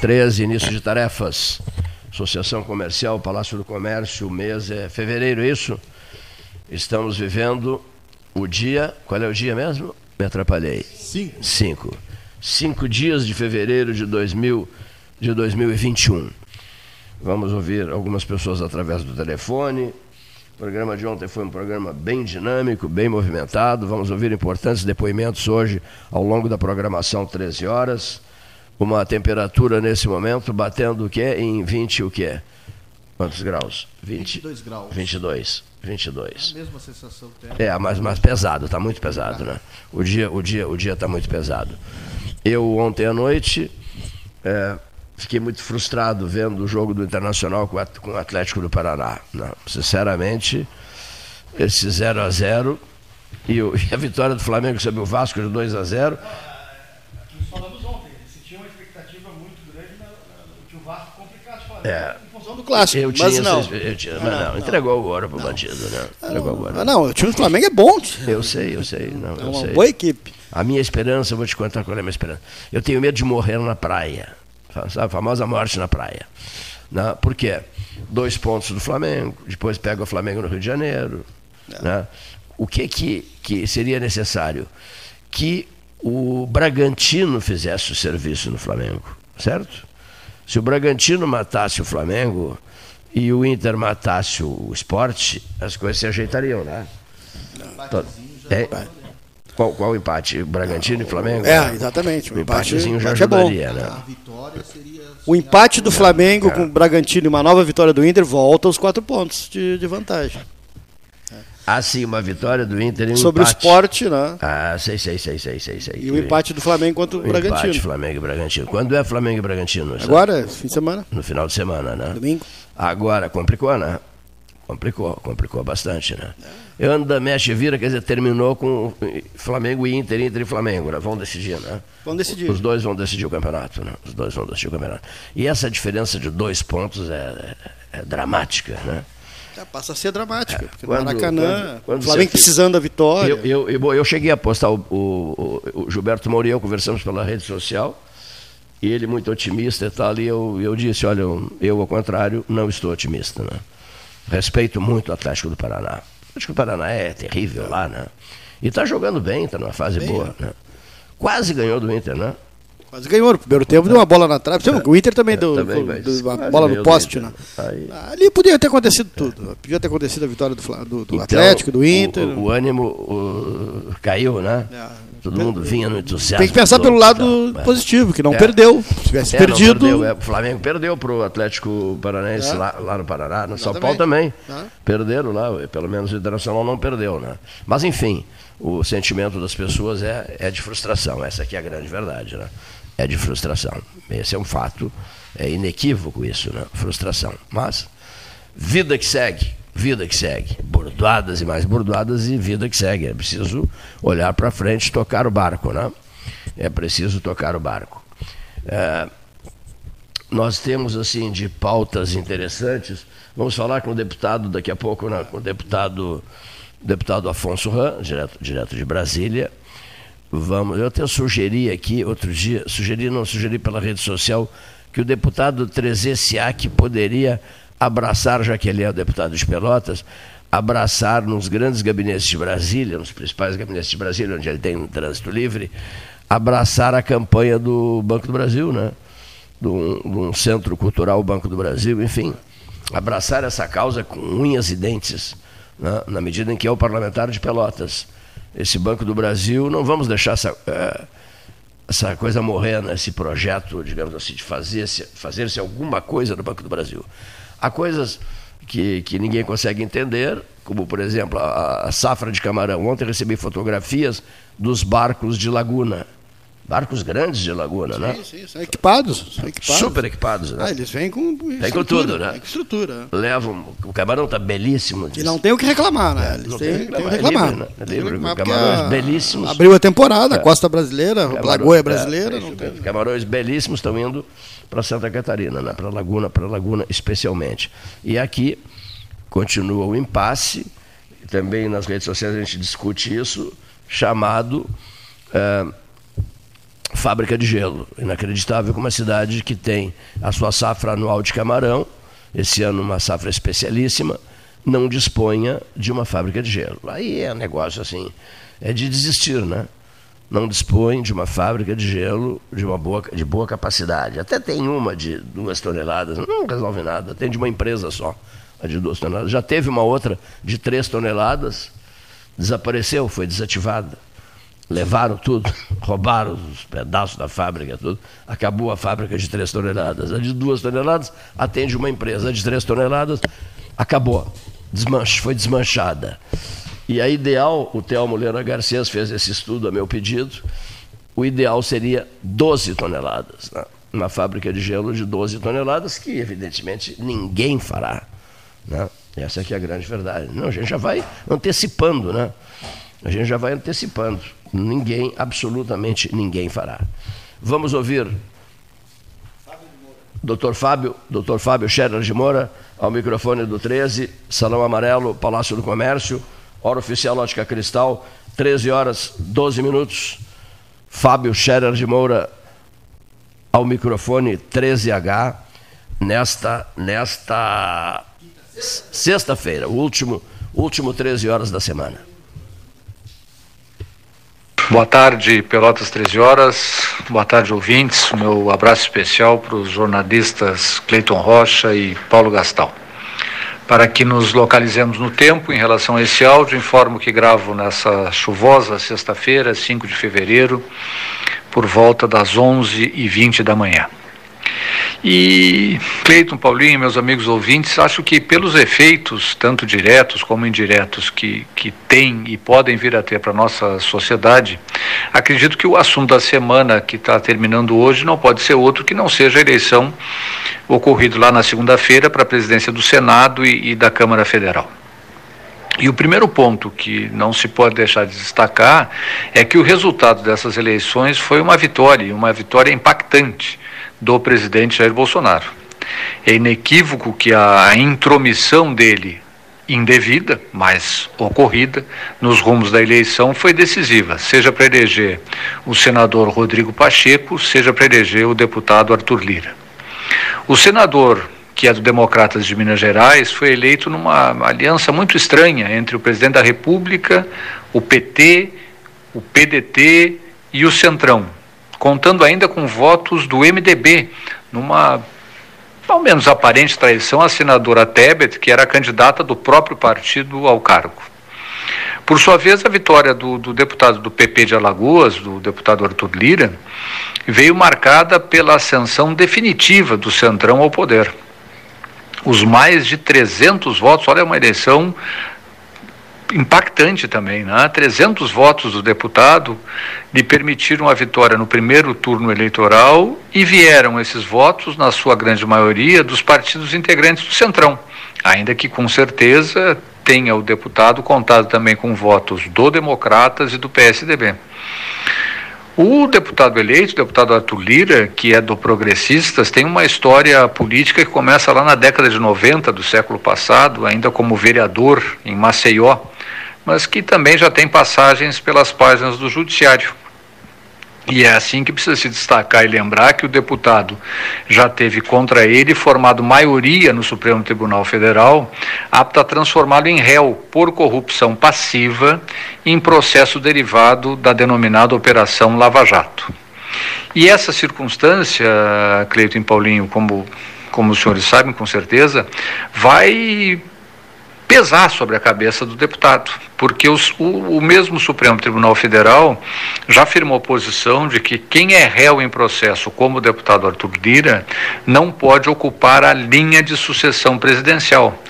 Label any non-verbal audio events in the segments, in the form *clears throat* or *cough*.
mesa 13, início de tarefas. Associação Comercial, Palácio do Comércio, o mês é fevereiro, é isso? Estamos vivendo o dia. Qual é o dia mesmo? Me atrapalhei. Cinco. Cinco. Cinco dias de fevereiro de, 2000, de 2021. Vamos ouvir algumas pessoas através do telefone. O programa de ontem foi um programa bem dinâmico, bem movimentado. Vamos ouvir importantes depoimentos hoje ao longo da programação 13 horas. Uma temperatura nesse momento batendo o quê? Em 20 o quê? Quantos graus? 20, 22 graus. 22. 22. É a mesma sensação térmica. É, mas mais pesado, está muito pesado, né? O dia o dia o dia está muito pesado. Eu ontem à noite é, fiquei muito frustrado vendo o jogo do Internacional com o Atlético do Paraná. Não, sinceramente, esse 0 a 0 e, *laughs* e, a vitória do Flamengo sobre o Vasco de 2 a 0 falamos ontem, se tinha uma expectativa muito grande que o Vasco complicasse o Flamengo. É do clássico. Eu tinha, mas não. Eu tinha, mas não, não, entregou o ouro pro bandido, né? Entregou o ouro. Não, o time do Flamengo é bom. Eu sei, eu sei. Não, é uma boa equipe. A minha esperança, eu vou te contar qual é a minha esperança. Eu tenho medo de morrer na praia. Sabe, a famosa morte na praia. Né? Por quê? Dois pontos do Flamengo, depois pega o Flamengo no Rio de Janeiro. É. Né? O que, que, que seria necessário? Que o Bragantino fizesse o serviço no Flamengo, certo? Se o Bragantino matasse o Flamengo e o Inter matasse o esporte, as coisas se ajeitariam, né? É, qual, qual o empate? Bragantino e Flamengo? É, exatamente. O, o empatezinho já ajudaria, é né? O empate do Flamengo é. com o Bragantino e uma nova vitória do Inter volta aos quatro pontos de, de vantagem. Ah, sim, uma vitória do Inter e um Sobre empate. o esporte, né? Ah, sei, sei, sei, sei, sei, sei. E o empate do Flamengo contra o, o Bragantino. Empate Flamengo e Bragantino. Quando é Flamengo e Bragantino? Agora, fim de semana. No final de semana, né? Domingo. Agora, complicou, né? Complicou, complicou bastante, né? Anda, mexe, vira, quer dizer, terminou com Flamengo e Inter, Inter e Flamengo, né? Vão decidir, né? Vão decidir. Os dois vão decidir o campeonato, né? Os dois vão decidir o campeonato. E essa diferença de dois pontos é, é, é dramática, né? É, passa a ser dramática, porque quando, Maracanã, quando, quando o Flamengo precisando da vitória. Eu, eu, eu, eu, cheguei a postar o, o, o Gilberto Moura e eu conversamos pela rede social, e ele muito otimista e tal, e eu, eu disse, olha, eu, ao contrário, não estou otimista. Né? Respeito muito o Atlético do Paraná. O Atlético do Paraná é terrível lá, né? E está jogando bem, está numa fase bem, boa. Né? Quase ganhou do Inter, né? Quase ganhou no primeiro tempo, deu uma bola na trave. É, o Inter também é, deu, também, deu uma bola no poste. Né? Ali podia ter acontecido tudo. Podia ter acontecido a vitória do, do, do então, Atlético, do Inter. O, o ânimo o, caiu, né? É. Todo mundo vinha no entusiasmo. Tem que pensar pelo lado é. positivo, que não é. perdeu. Se tivesse perdido. Perdeu. o Flamengo perdeu para o Atlético Paranaense lá, lá, no Paraná. No São Paulo também. Perderam lá, pelo menos o Internacional não perdeu, né? Mas enfim, o sentimento das pessoas é, é de frustração. Essa aqui é a grande verdade, né? É de frustração. Esse é um fato, é inequívoco isso, né? Frustração. Mas, vida que segue, vida que segue. Bordoadas e mais bordoadas e vida que segue. É preciso olhar para frente tocar o barco, né? É preciso tocar o barco. É, nós temos, assim, de pautas interessantes. Vamos falar com o deputado daqui a pouco, né? com o deputado, deputado Afonso Ram, direto, direto de Brasília Vamos, eu até sugeri aqui outro dia, sugeri, não sugeri pela rede social, que o deputado Trezê Siak poderia abraçar, já que ele é o deputado de Pelotas, abraçar nos grandes gabinetes de Brasília, nos principais gabinetes de Brasília, onde ele tem um trânsito livre, abraçar a campanha do Banco do Brasil, né? De um, centro cultural Banco do Brasil, enfim, abraçar essa causa com unhas e dentes, né? na medida em que é o parlamentar de Pelotas esse Banco do Brasil, não vamos deixar essa, uh, essa coisa morrer nesse projeto, digamos assim, de fazer-se fazer -se alguma coisa no Banco do Brasil. Há coisas que, que ninguém consegue entender, como, por exemplo, a, a safra de camarão. Ontem recebi fotografias dos barcos de laguna barcos grandes de Laguna, sim, né? Sim, são equipados, são equipados. Super equipados, né? Ah, eles vêm com Vem com tudo, né? Com estrutura. Levam, o camarão está belíssimo. E não tem o que reclamar, né? Eles têm, tem o que reclamar. É livre, né? É livre, camarões belíssimos. Abriu a temporada, é. costa brasileira, a Lagoa brasileira. É, não tem. Camarões belíssimos estão indo para Santa Catarina, né? para Laguna, para Laguna especialmente. E aqui continua o impasse, também nas redes sociais a gente discute isso, chamado... Uh, fábrica de gelo. Inacreditável como uma cidade que tem a sua safra anual de camarão, esse ano uma safra especialíssima, não disponha de uma fábrica de gelo. Aí é um negócio assim, é de desistir, né? Não dispõe de uma fábrica de gelo de uma boa, de boa capacidade. Até tem uma de duas toneladas, não resolve nada, tem de uma empresa só, a de duas toneladas. Já teve uma outra de três toneladas, desapareceu, foi desativada. Levaram tudo, *laughs* roubaram os pedaços da fábrica, tudo. Acabou a fábrica de três toneladas. A de duas toneladas atende uma empresa. A de três toneladas acabou. Desmanche, foi desmanchada. E a ideal, o Telmo Moreira Garcês fez esse estudo a meu pedido, o ideal seria 12 toneladas. Né? Uma fábrica de gelo de 12 toneladas, que evidentemente ninguém fará. Né? Essa aqui é a grande verdade. Não, a gente já vai antecipando, né? A gente já vai antecipando. Ninguém, absolutamente ninguém fará. Vamos ouvir Dr. Fábio, Dr. Fábio Scherer de Moura, ao microfone do 13, Salão Amarelo, Palácio do Comércio, hora oficial Lógica Cristal, 13 horas 12 minutos. Fábio Scherer de Moura ao microfone 13H nesta nesta sexta-feira, o último último 13 horas da semana. Boa tarde, Pelotas 13 horas. Boa tarde, ouvintes. Meu abraço especial para os jornalistas Cleiton Rocha e Paulo Gastal. Para que nos localizemos no tempo, em relação a esse áudio, informo que gravo nessa chuvosa sexta-feira, 5 de fevereiro, por volta das 11h20 da manhã. E Cleiton, Paulinho, meus amigos ouvintes, acho que pelos efeitos, tanto diretos como indiretos, que, que tem e podem vir a ter para a nossa sociedade, acredito que o assunto da semana que está terminando hoje não pode ser outro que não seja a eleição ocorrida lá na segunda-feira para a presidência do Senado e, e da Câmara Federal. E o primeiro ponto que não se pode deixar de destacar é que o resultado dessas eleições foi uma vitória, uma vitória impactante do presidente Jair Bolsonaro. É inequívoco que a intromissão dele, indevida, mas ocorrida, nos rumos da eleição foi decisiva, seja para eleger o senador Rodrigo Pacheco, seja para eleger o deputado Arthur Lira. O senador que é do Democratas de Minas Gerais, foi eleito numa aliança muito estranha entre o presidente da República, o PT, o PDT e o Centrão, contando ainda com votos do MDB, numa ao menos aparente traição à senadora Tebet, que era candidata do próprio partido ao cargo. Por sua vez, a vitória do, do, deputado do PP de Alagoas, do deputado Arthur Lira, veio marcada pela ascensão definitiva do Centrão ao poder. Os mais de 300 votos, olha, é uma eleição impactante também, né? 300 votos do deputado lhe permitiram a vitória no primeiro turno eleitoral e vieram esses votos, na sua grande maioria, dos partidos integrantes do Centrão, ainda que com certeza tenha o deputado contado também com votos do Democratas e do PSDB. O deputado eleito, o deputado Arthur Lira, que é do Progressistas, tem uma história política que começa lá na década de 90 do século passado, ainda como vereador em Maceió mas que também já tem passagens pelas páginas do Judiciário. E é assim que precisa se destacar e lembrar que o deputado já teve contra ele formado maioria no Supremo Tribunal Federal, apta a transformá-lo em réu por corrupção passiva em processo derivado da denominada Operação Lava Jato. E essa circunstância, Cleiton e Paulinho, como, como os senhores sabem com certeza, vai pesar sobre a cabeça do deputado, porque os, o, o, mesmo Supremo Tribunal Federal já afirmou posição de que quem é réu em processo, como o deputado Arthur Lira, não pode ocupar a linha de sucessão presidencial,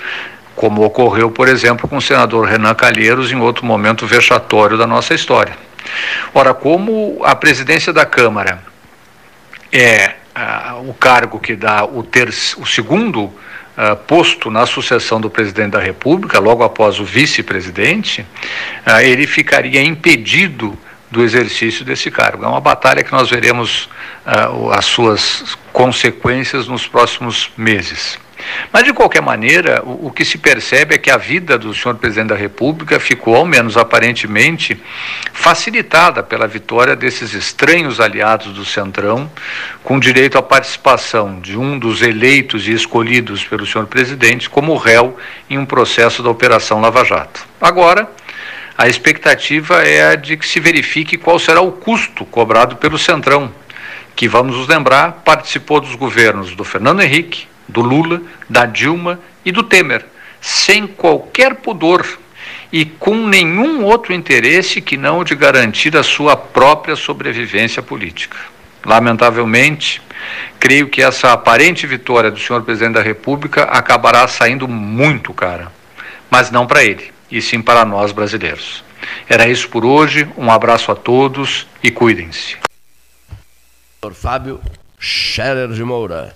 como ocorreu, por exemplo, com o senador Renan Calheiros em outro momento vexatório da nossa história. Ora, como a presidência da Câmara é ah, o cargo que dá o, ter, o segundo uh, posto na sucessão do presidente da República, logo após o vice-presidente, uh, ele ficaria impedido do exercício desse cargo. É uma batalha que nós veremos uh, as suas consequências nos próximos meses. Mas, de qualquer maneira, o, o, que se percebe é que a vida do senhor presidente da República ficou, ao menos aparentemente, facilitada pela vitória desses estranhos aliados do Centrão, com direito à participação de um dos eleitos e escolhidos pelo senhor presidente como réu em um processo da Operação Lava Jato. Agora, a expectativa é a de que se verifique qual será o custo cobrado pelo Centrão, que, vamos nos lembrar, participou dos governos do Fernando Henrique, do Lula, da Dilma e do Temer, sem qualquer pudor e com nenhum outro interesse que não o de garantir a sua própria sobrevivência política. Lamentavelmente, creio que essa aparente vitória do senhor presidente da República acabará saindo muito cara, mas não para ele, e sim para nós brasileiros. Era isso por hoje, um abraço a todos e cuidem-se. Fábio Scherer de Moura.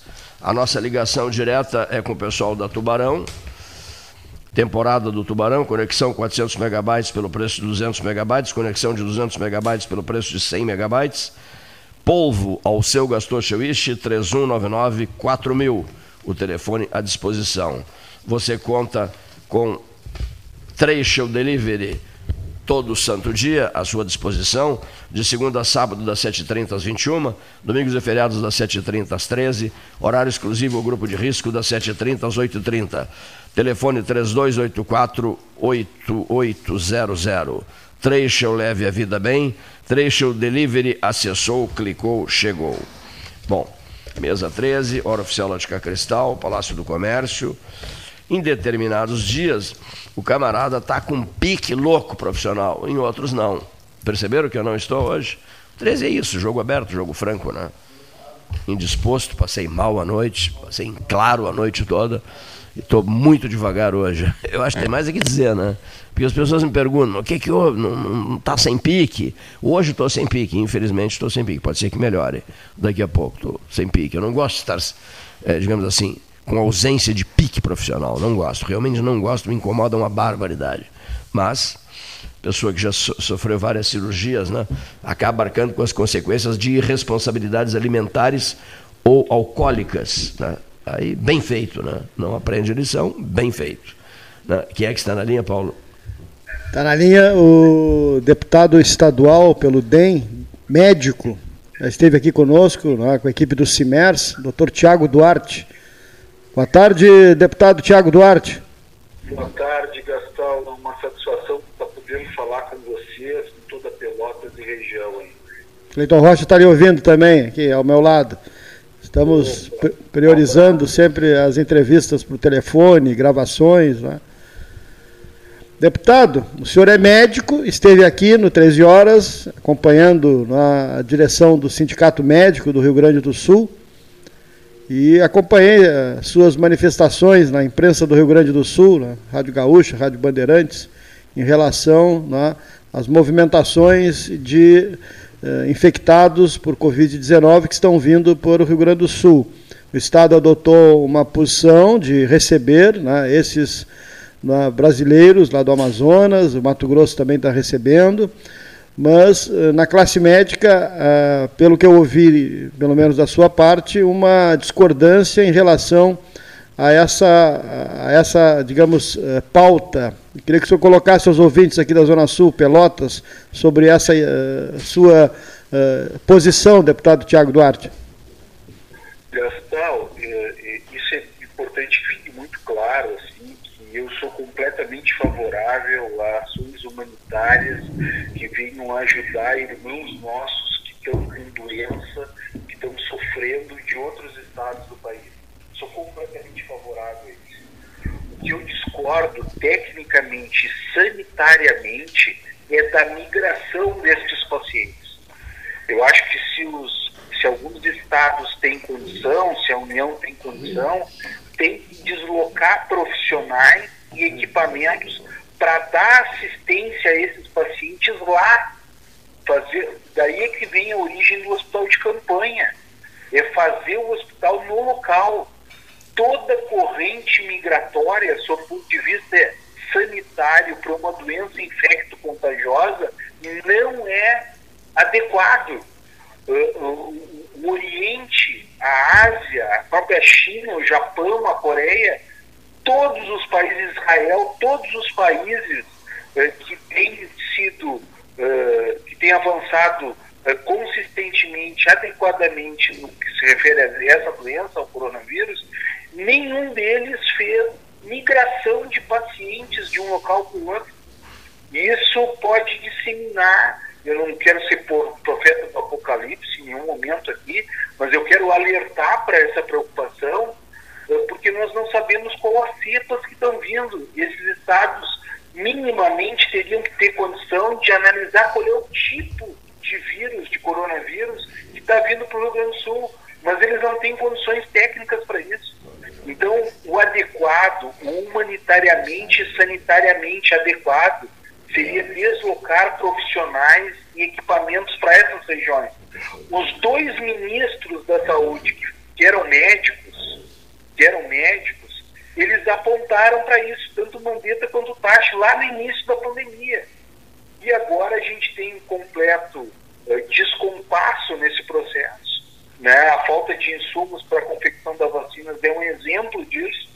A nossa ligação direta é com o pessoal da Tubarão. Temporada do Tubarão, conexão 400 megabytes pelo preço de 200 megabytes, conexão de 200 megabytes pelo preço de 100 megabytes. Polvo ao seu Gastor Chewish 3199 4000, o telefone à disposição. Você conta com Trecho Delivery todo santo dia à sua disposição, de segunda a sábado das 7h30 às 21 domingos e feriados das 7h30 às 13 horário exclusivo ao grupo de risco das 7h30 às 8h30. Telefone 3284-8800. Trecho Leve a Vida Bem, Trecho Delivery, acessou, clicou, chegou. Bom, mesa 13, hora oficial Ótica Cristal, Palácio do Comércio. Em determinados dias, o camarada está com um pique louco profissional, em outros não. Perceberam que eu não estou hoje? 13 é isso, jogo aberto, jogo franco, né? Indisposto, passei mal a noite, passei em claro a noite toda. Estou muito devagar hoje. *laughs* Eu acho que tem mais a que dizer, né? Porque as pessoas me perguntam, o que que houve? Não está sem pique? Hoje estou sem pique, infelizmente estou sem pique. Pode ser que melhore daqui a pouco, estou sem pique. Eu não gosto de estar, é, digamos assim, com ausência de pique profissional. Não gosto, realmente não gosto, me incomoda uma barbaridade. Mas, pessoa que já so sofreu várias cirurgias, né, acaba arcando com as consequências de irresponsabilidades alimentares ou alcoólicas. Né? Aí, bem feito, né? não aprende lição, bem feito. Né? Quem é que está na linha, Paulo? Está na linha o deputado estadual pelo DEM, médico, esteve aqui conosco, né, com a equipe do CIMERS, doutor Tiago Duarte. Boa tarde, deputado Tiago Duarte. Boa tarde, Gastão. É uma satisfação estar podendo falar com vocês, com toda a Pelotas e região. Hein? Cleiton Rocha está lhe ouvindo também, aqui ao meu lado. Estamos priorizando sempre as entrevistas por telefone, gravações. Né? Deputado, o senhor é médico, esteve aqui no 13 Horas, acompanhando a direção do Sindicato Médico do Rio Grande do Sul e acompanhei eh, suas manifestações na imprensa do Rio Grande do Sul, Rádio Gaúcha, Rádio Bandeirantes, em relação né, às movimentações de uh, infectados por Covid-19 que estão vindo para o Rio Grande do Sul. O Estado adotou uma posição de receber né, esses né, brasileiros lá do Amazonas, o Mato Grosso também está recebendo mas eh, na classe médica, ah, pelo que eu ouvi, pelo menos da sua parte, uma discordância em relação a essa, a essa digamos, eh, pauta. Eu queria que o senhor colocasse aos ouvintes aqui da Zona Sul, Pelotas, sobre essa sua posição, deputado Tiago Duarte. Gastão, isso é importante que fique muito claro, assim, que eu sou completamente favorável a ações humanitárias que venham ajudar irmãos nossos que estão com doença, que estão sofrendo de outros estados do país. Sou completamente favorável a isso. O que eu discordo tecnicamente sanitariamente é da migração destes pacientes. Eu acho que se, os, se alguns estados têm condição, se a União tem condição, tem que deslocar profissionais e equipamentos para dar assistência a esses pacientes lá. Fazer, daí é que vem a origem do hospital de campanha. É fazer o hospital no local. Toda corrente migratória, sob o ponto de vista sanitário para uma doença infecto-contagiosa, não é adequado. O Oriente, a Ásia, a própria China, o Japão, a Coreia, todos os países, Israel, todos os países eh, que têm sido, eh, que têm avançado eh, consistentemente, adequadamente no que se refere a essa doença, ao coronavírus, nenhum deles fez migração de pacientes de um local para o outro. Isso pode disseminar. Eu não quero ser profeta do apocalipse em nenhum momento aqui, mas eu quero alertar para essa preocupação porque nós não sabemos qual as cepas que estão vindo. E esses estados minimamente teriam que ter condição de analisar qual é o tipo de vírus, de coronavírus, que está vindo para o Rio Grande do Sul. Mas eles não têm condições técnicas para isso. Então, o adequado, o humanitariamente sanitariamente adequado, seria deslocar profissionais e equipamentos para essas regiões. Os dois ministros da saúde, que eram médicos, que eram médicos, eles apontaram para isso, tanto Mandetta quanto Tachi, lá no início da pandemia. E agora a gente tem um completo uh, descompasso nesse processo. Né? A falta de insumos para a confecção das vacinas é um exemplo disso.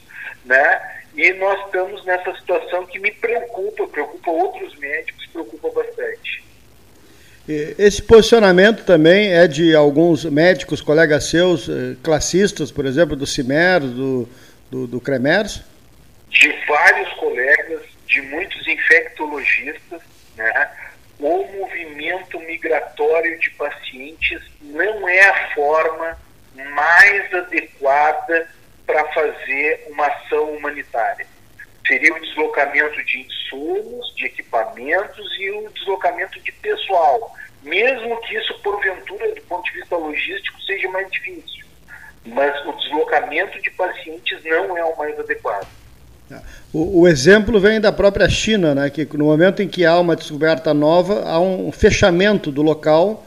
Né? E nós estamos nessa situação que me preocupa, preocupa outros médicos, preocupa bastante. Esse posicionamento também é de alguns médicos, colegas seus, eh, classistas, por exemplo, do CIMER, do, do, do CREMERS? De vários colegas, de muitos infectologistas, né? o movimento migratório de pacientes não é a forma mais adequada para fazer uma ação humanitária. Seria o deslocamento de insumos, de equipamentos e o deslocamento de pessoal, mesmo que isso, porventura, do ponto de vista logístico, seja mais difícil. Mas o deslocamento de pacientes não é o mais adequado. O, o, exemplo vem da própria China, né, que no momento em que há uma descoberta nova, há um fechamento do local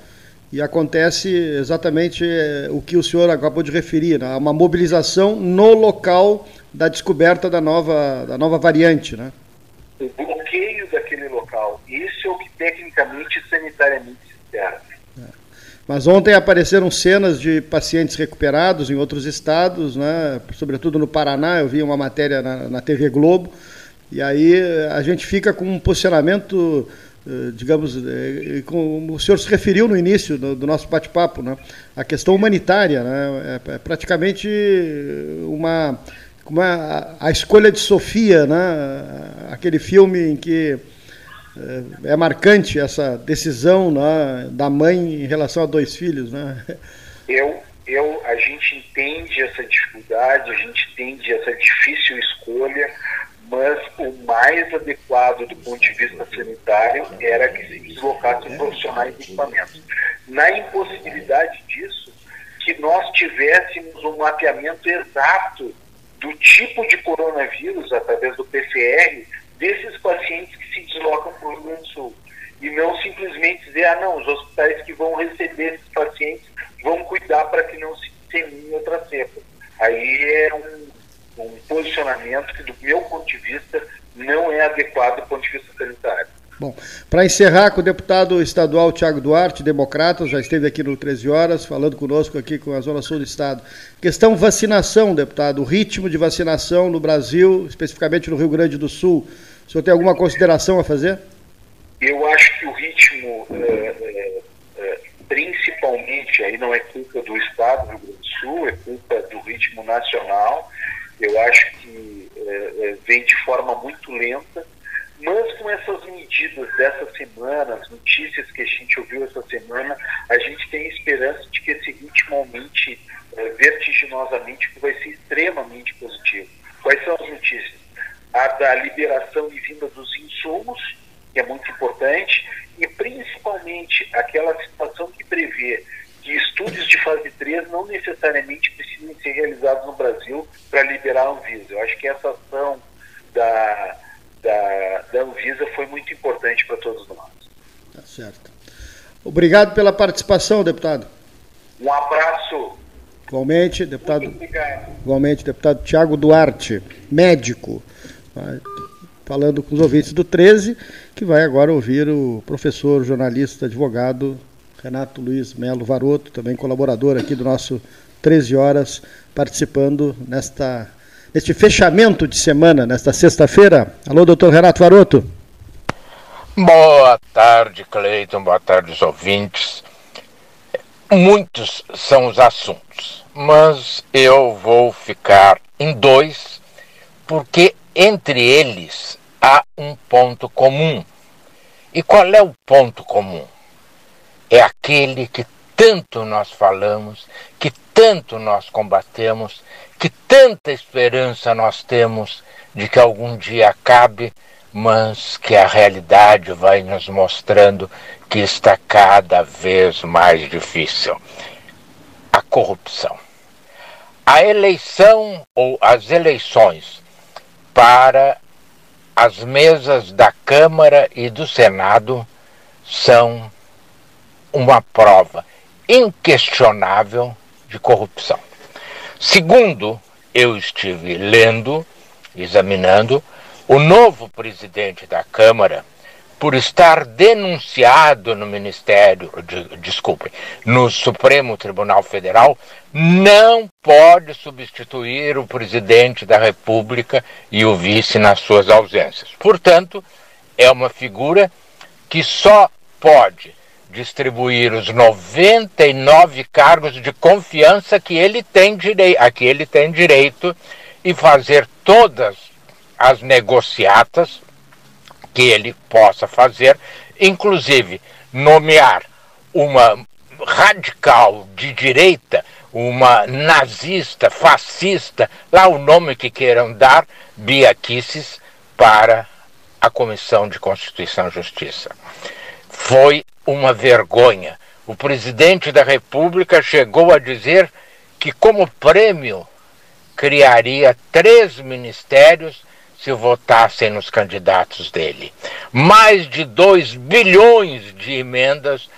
e acontece exatamente eh, o que o senhor acabou de referir, né, uma mobilização no local da descoberta da nova, da nova variante. Né? O bloqueio daquele local, isso é o que tecnicamente e sanitariamente se espera. Mas ontem apareceram cenas de pacientes recuperados em outros estados, né? sobretudo no Paraná, eu vi uma matéria na, na TV Globo, e aí a gente fica com um posicionamento, eh, digamos, eh, como o senhor se referiu no início do, nosso bate-papo, né? a questão humanitária, né? é, é praticamente uma, uma, a escolha de Sofia, né? aquele filme em que é marcante essa decisão né, da mãe em relação a dois filhos, né? Eu, eu, a gente entende essa dificuldade, a gente entende essa difícil escolha, mas o mais adequado do ponto de vista sanitário era que se deslocassem profissionais de equipamentos. Na impossibilidade disso, que nós tivéssemos um mapeamento exato do tipo de coronavírus através do PCR desses pacientes que se deslocam para o Rio Grande do Sul. E não simplesmente dizer, ah, não, os hospitais que vão receber esses pacientes vão cuidar para que não se dissemine outra cepa. Aí é um, um posicionamento que, do meu ponto de vista, não é adequado do ponto de vista sanitário. Bom, para encerrar com o deputado estadual Tiago Duarte, democrata, já esteve aqui no 13 Horas, falando conosco aqui com a Zona Sul do Estado. Questão vacinação, deputado, o ritmo de vacinação no Brasil, especificamente no Rio Grande do Sul. O senhor tem alguma consideração a fazer? Eu acho que o ritmo, é, é, principalmente, aí não é culpa do Estado do Rio Grande do Sul, é culpa do ritmo nacional. Eu acho que vem de forma muito lenta, mas com essas medidas dessa semana, as notícias que a gente ouviu essa semana, a gente tem esperança de que esse ritmo aumente vertiginosamente, que vai ser extremamente positivo. Quais são as notícias? a da liberação e vinda dos insumos, que é muito importante, e principalmente aquela situação que prevê que estudos de fase 3 não necessariamente precisam ser realizados no Brasil para liberar a Anvisa. Eu acho que essa ação da, da, da Anvisa foi muito importante para todos nós. Tá certo. Obrigado pela participação, deputado. Um abraço. Igualmente, deputado. Igualmente, deputado Tiago Duarte, médico, falando com os ouvintes do 13, que vai agora ouvir o professor, jornalista, advogado Renato Luiz Melo Varoto, também colaborador aqui do nosso 13 horas, participando nesta neste fechamento de semana, nesta sexta-feira. Alô, doutor Renato Varoto. Boa tarde, Cleiton. Boa tarde, os ouvintes. Muitos são os assuntos, mas eu vou ficar em dois, porque entre eles há um ponto comum. E qual é o ponto comum? É aquele que tanto nós falamos, que tanto nós combatemos, que tanta esperança nós temos de que algum dia acabe, mas que a realidade vai nos mostrando que está cada vez mais difícil. A corrupção. A eleição ou as eleições para as mesas da Câmara e do Senado são uma prova inquestionável de corrupção. Segundo, eu estive lendo, examinando, o novo presidente da Câmara, por estar denunciado no Ministério, de, desculpe, no Supremo Tribunal Federal, não pode substituir o presidente da República e o vice nas suas ausências. Portanto, é uma figura que só pode distribuir os 99 cargos de confiança que ele tem direito, a que ele tem direito e fazer todas as negociatas que ele possa fazer, inclusive nomear uma radical de direita, uma nazista, fascista, lá o nome que queiram dar, Bia Kicis, para a Comissão de Constituição e Justiça. Foi uma vergonha. O presidente da República chegou a dizer que, como prêmio, criaria três ministérios se votassem nos candidatos dele. Mais de 2 bilhões de emendas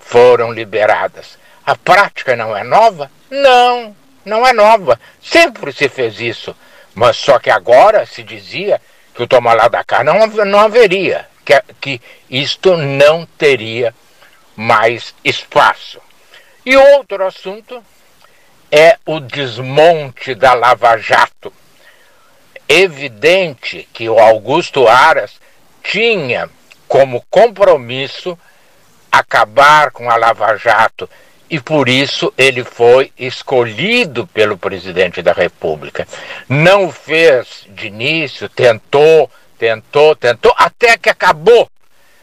foram liberadas. A prática não é nova? Não, não é nova. Sempre se fez isso. Mas só que agora se dizia que o tomar lá da cá não, não haveria, que, que isto não teria mais espaço. E outro assunto é o desmonte da Lava Jato evidente que o Augusto Aras tinha como compromisso acabar com a Lava Jato e por isso ele foi escolhido pelo presidente da República. Não fez de início, tentou, tentou, tentou, até que acabou,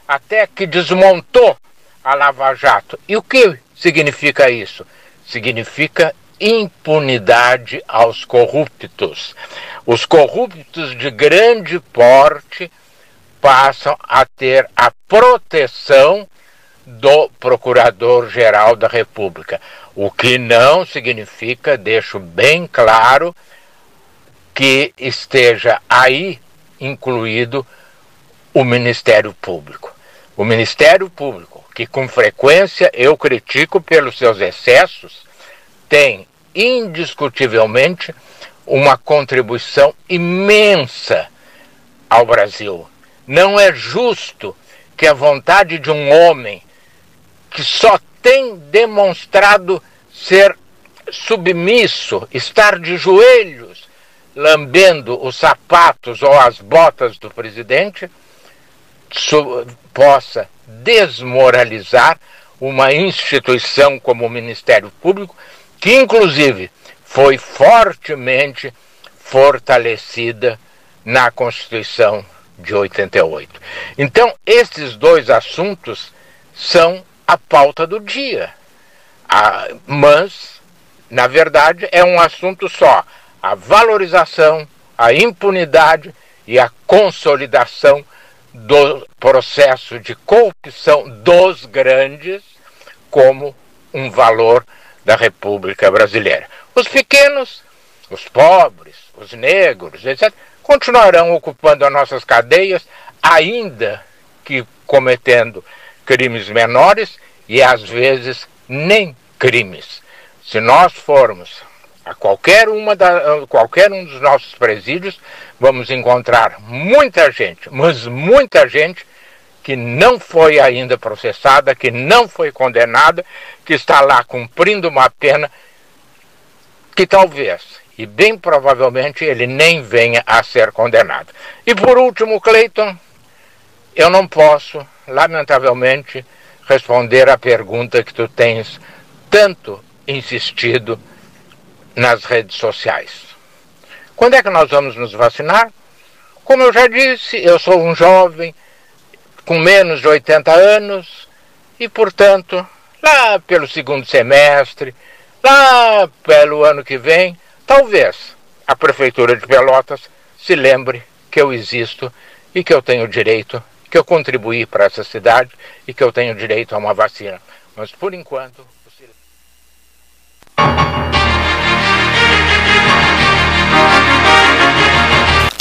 até que desmontou a Lava Jato. E o que significa isso? Significa impunidade aos corruptos. Os corruptos de grande porte passam a ter a proteção do Procurador-Geral da República, o que não significa, deixo bem claro, que esteja aí incluído o Ministério Público. O Ministério Público, que com frequência eu critico pelos seus excessos, tem indiscutivelmente uma contribuição imensa ao Brasil. Não é justo que a vontade de um homem que só tem demonstrado ser submisso, estar de joelhos, lambendo os sapatos ou as botas do presidente, possa desmoralizar uma instituição como o Ministério Público que inclusive foi fortemente fortalecida na Constituição de 88. Então, esses dois assuntos são a pauta do dia. Ah, mas, na verdade, é um assunto só: a valorização, a impunidade e a consolidação do processo de corrupção dos grandes como um valor da República Brasileira. Os pequenos, os pobres, os negros, etc., continuarão ocupando as nossas cadeias, ainda que cometendo crimes menores e às vezes nem crimes. Se nós formos a qualquer, uma da, qualquer um dos nossos presídios, vamos encontrar muita gente, mas muita gente que não foi ainda processada, que não foi condenada, que está lá cumprindo uma pena que talvez, e bem provavelmente, ele nem venha a ser condenado. E por último, Cleiton, eu não posso, lamentavelmente, responder à pergunta que tu tens tanto insistido nas redes sociais. Quando é que nós vamos nos vacinar? Como eu já disse, eu sou um jovem com menos de 80 anos e, portanto, lá pelo segundo semestre, lá pelo ano que vem, talvez a Prefeitura de Pelotas se lembre que eu existo e que eu tenho direito, que eu contribuí para essa cidade e que eu tenho direito a uma vacina. Mas, por enquanto,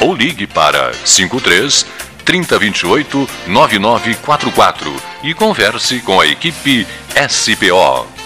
ou ligue para 53 3028 9944 e converse com a equipe SPO.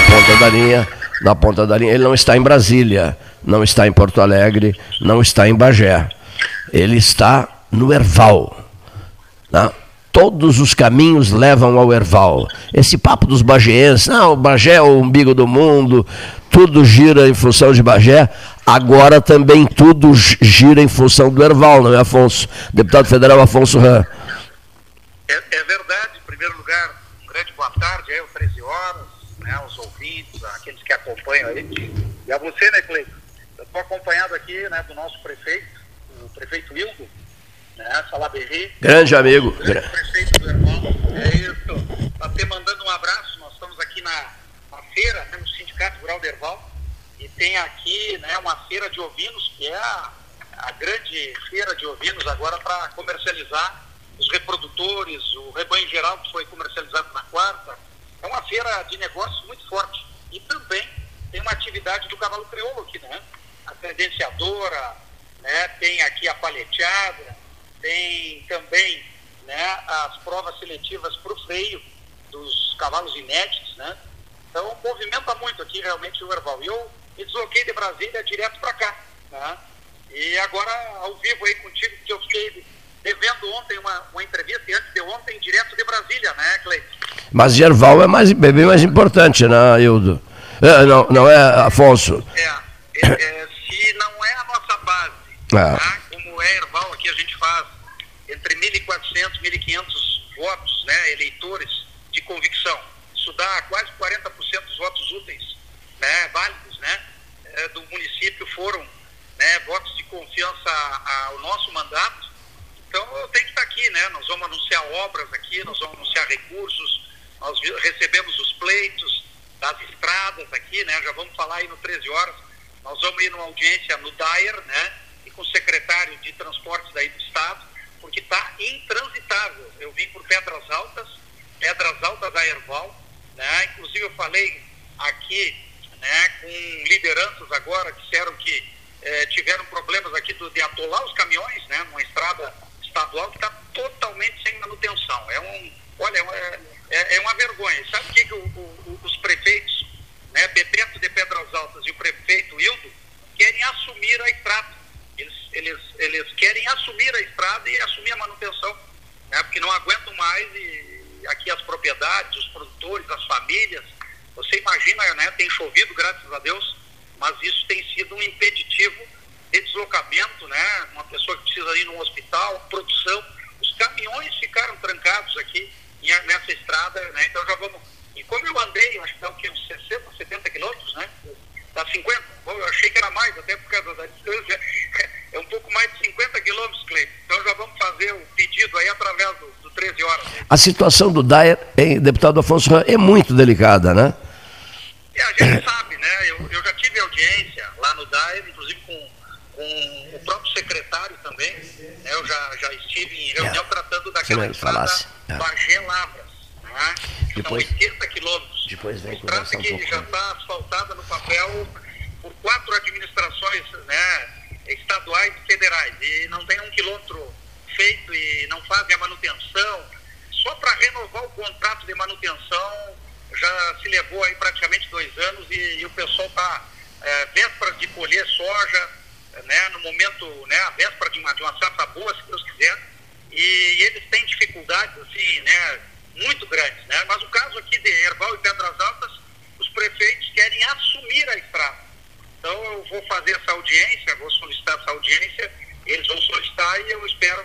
Ponta da linha, na ponta da linha. Ele não está em Brasília, não está em Porto Alegre, não está em Bagé. Ele está no Erval. Né? Todos os caminhos levam ao Erval. Esse papo dos bagéenses, não, o Bagé é o umbigo do mundo, tudo gira em função de Bagé. Agora também tudo gira em função do Erval, não é, Afonso? Deputado federal Afonso Ram. É, é verdade, em primeiro lugar, um grande boa tarde, é o 13 horas ouvintes, aqueles que acompanham aí. E a você, né, Cleiton? Eu estou acompanhado aqui né, do nosso prefeito, o prefeito Hildo, né, Salaberri. Grande amigo. Grande prefeito do Irmão. É isso. Está te mandando um abraço. Nós estamos aqui na, na feira, né, no Sindicato Rural do Erval, e tem aqui né, uma feira de ovinos, que é a, a grande feira de ovinos agora para comercializar os reprodutores, o rebanho geral que foi comercializado na quarta, é uma feira de negócios muito forte. E também tem uma atividade do cavalo crioulo aqui, né? A credenciadora, né? tem aqui a paleteada, tem também né, as provas seletivas para o freio dos cavalos inéditos, né? Então movimenta muito aqui realmente o Erval. E eu me desloquei de Brasília direto para cá, né? E agora ao vivo aí contigo, que eu fiquei devendo ontem uma, uma entrevista, e antes de ontem, direto de Brasília, né, Cleiton? Mas Gerval é, mais, é bem mais importante, né, Hildo? É, não, não é, Afonso? É, é, é, se não é a nossa base, é. tá? como é Erval, aqui a gente faz entre 1.400 e 1.500 votos, né, eleitores de convicção. Isso dá quase 40% dos votos úteis né, válidos né, é, do município foram né, votos de confiança ao nosso mandato. Então eu tenho que estar aqui, né? Nós vamos anunciar obras aqui, nós vamos anunciar recursos, nós recebemos os pleitos das estradas aqui, né? Já vamos falar aí no 13 horas. Nós vamos ir numa audiência no Dyer, né? E com o secretário de transportes daí do estado, porque está intransitável. Eu vim por Pedras Altas, Pedras Altas da Erval, né? Inclusive eu falei aqui, né? Com lideranças agora disseram que eh, tiveram problemas aqui do, de atolar os caminhões, né? Numa estrada estadual que está totalmente sem manutenção. É um, olha, é, é, é uma vergonha. Sabe o que, que o, o, os prefeitos, né, Bebeto de Pedras Altas e o prefeito Hildo, querem assumir a estrada. Eles, eles, eles querem assumir a estrada e assumir a manutenção, né, porque não aguentam mais e aqui as propriedades, os produtores, as famílias. Você imagina, né, tem chovido, graças a Deus, mas isso tem sido um impeditivo de deslocamento, né? Uma pessoa que precisa ir num hospital, produção. Os caminhões ficaram trancados aqui nessa estrada, né? Então já vamos. E como eu andei, acho que dá uns 60, 70 quilômetros, né? Dá 50. Bom, eu achei que era mais, até por causa da distância. *laughs* É um pouco mais de 50 quilômetros, Cleiton. Então já vamos fazer o pedido aí através do, do 13 horas. A situação do DAER, hein, deputado Afonso, é muito delicada, né? É, a gente sabe, né? Eu, eu já tive audiência lá no DAER, inclusive com com o próprio secretário também. Né? Eu já, já estive em reunião é. Tratando daquela estrada é. Bagé Lavras, né? depois, são 80 quilômetros. Depois vem estrada que um já está asfaltada no papel por quatro administrações né, estaduais e federais e não tem um quilômetro feito e não fazem a manutenção. Só para renovar o contrato de manutenção já se levou aí praticamente dois anos e, e o pessoal está é, vésperas de colher soja, né, no momento, né, a véspera de uma, de uma safra boa, se Deus quiser, e eles têm dificuldades, assim, né, muito grandes, né, mas o caso aqui de Erval e Pedras Altas, os prefeitos querem assumir a estrada. Então eu vou fazer essa audiência, vou solicitar essa audiência, eles vão solicitar e eu espero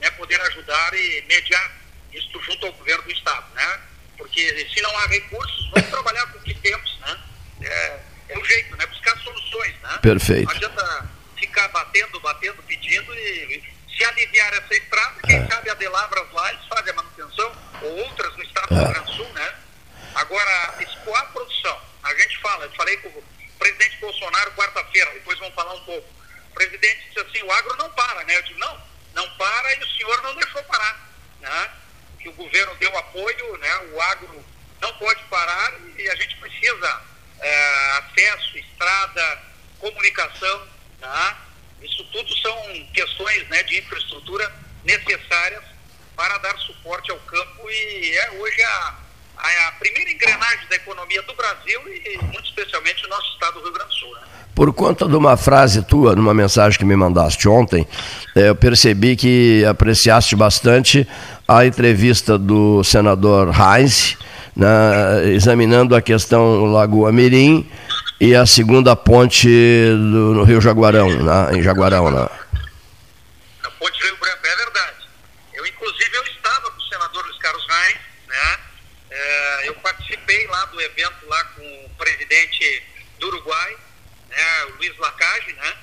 né, poder ajudar e mediar isso junto ao governo do Estado, né? Porque se não há recursos, vamos trabalhar com o que temos, né? É, é o jeito, né? Buscar soluções, né? Perfeito. Não adianta ficar batendo, batendo, pedindo e se aliviar essa estrada, quem é. sabe a Delavras lá, eles fazem a manutenção, ou outras no estado do é. Rio Grande do Sul, né? Agora, escoar a produção. A gente fala, eu falei com o presidente Bolsonaro quarta-feira, depois vamos falar um pouco. O presidente disse assim, o agro não para, né? Eu digo, não, não para e o senhor não deixou parar, né? Que o governo deu apoio, né? O agro não pode parar e a gente precisa é, acesso, estrada, comunicação, Tá? Isso tudo são questões né, de infraestrutura necessárias para dar suporte ao campo e é hoje a, a, primeira engrenagem da economia do Brasil e muito especialmente no nosso estado do Rio Grande do Sul. Né? Por conta de uma frase tua, numa mensagem que me mandaste ontem, é, eu percebi que apreciaste bastante a entrevista do senador Heinz, né, examinando a questão Lagoa Mirim e a segunda ponte do, no Rio Jaguarão, na, em Jaguarão. Na... A ponte Rio Branco, é verdade. Eu, inclusive, eu estava com o senador Luiz Carlos Reis, né? É, eu participei lá do evento lá com o presidente do Uruguai, né, o Luiz Lacage, né?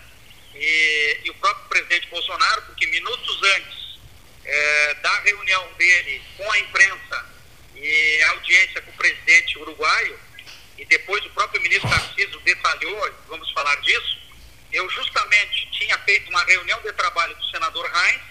E, e, o próprio presidente Bolsonaro, porque minutos antes é, da reunião dele com a imprensa e a audiência com o presidente uruguaio, e depois o próprio ministro Tarcísio detalhou, vamos falar disso, eu justamente tinha feito uma reunião de trabalho com o senador Heinz,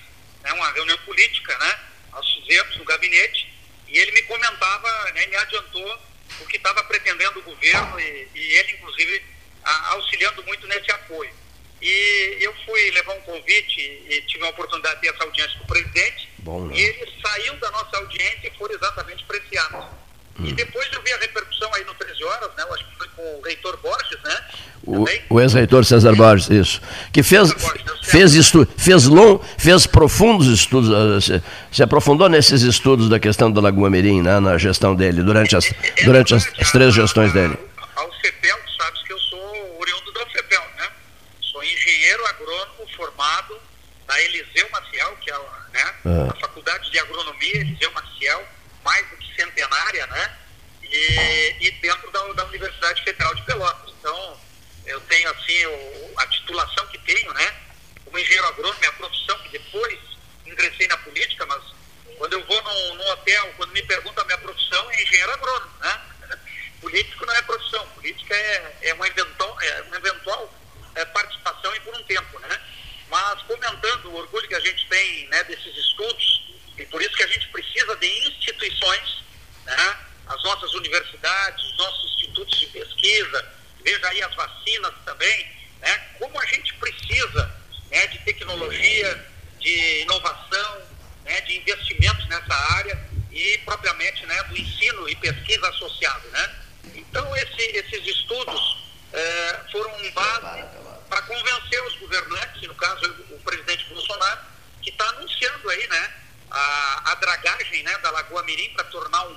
né, uma reunião política, né, nós fizemos no gabinete, e ele me comentava, né, me adiantou o que estava pretendendo o governo e, e ele, inclusive, a, auxiliando muito nesse apoio. E eu fui levar um convite e tive a oportunidade de ter essa audiência com o presidente, Bom, né? e ele saiu da nossa audiência e foram exatamente preciados. Hum. E depois eu vi a repercussão aí no 13 Horas, né? Eu acho que foi com o reitor Borges, né? O, o ex-reitor César Borges, isso. Que fez, fez, estu, fez, long, fez profundos estudos, eh, se, se, aprofundou nesses estudos da questão da Lagoa Mirim, né? Na gestão dele, durante as, é, durante as, as, três gestões dele. Ao FEPEL, tu sabes que eu sou oriundo da FEPEL, né? Sou engenheiro agrônomo formado na Eliseu Maciel, que é né? Ah. a Faculdade de Agronomia Eliseu Maciel, mais do que centenária, né? E, e dentro da, da, Universidade Federal de Pelotas. então eu tenho assim o, a titulação que tenho, né? Como engenheiro agrônomo, minha profissão, que depois ingressei na política, mas quando eu vou num, num hotel, quando me perguntam a minha profissão, é engenheiro agrônomo, né? *laughs* Político não é profissão, política é, é uma eventual, é uma eventual é, participação e por um tempo, né? Mas comentando o orgulho que a gente tem né, desses estudos, e por isso que a gente precisa de instituições, né? As nossas universidades, os nossos institutos de pesquisa, veja aí as vacinas também, né? Como a gente precisa né, de tecnologia, de inovação, né, de investimentos nessa área e propriamente né, do ensino e pesquisa associado, né? Então esse, esses estudos eh, foram base para convencer os governantes, no caso o presidente Bolsonaro, que está anunciando aí, né, a, a dragagem, né, da Lagoa Mirim para tornar um,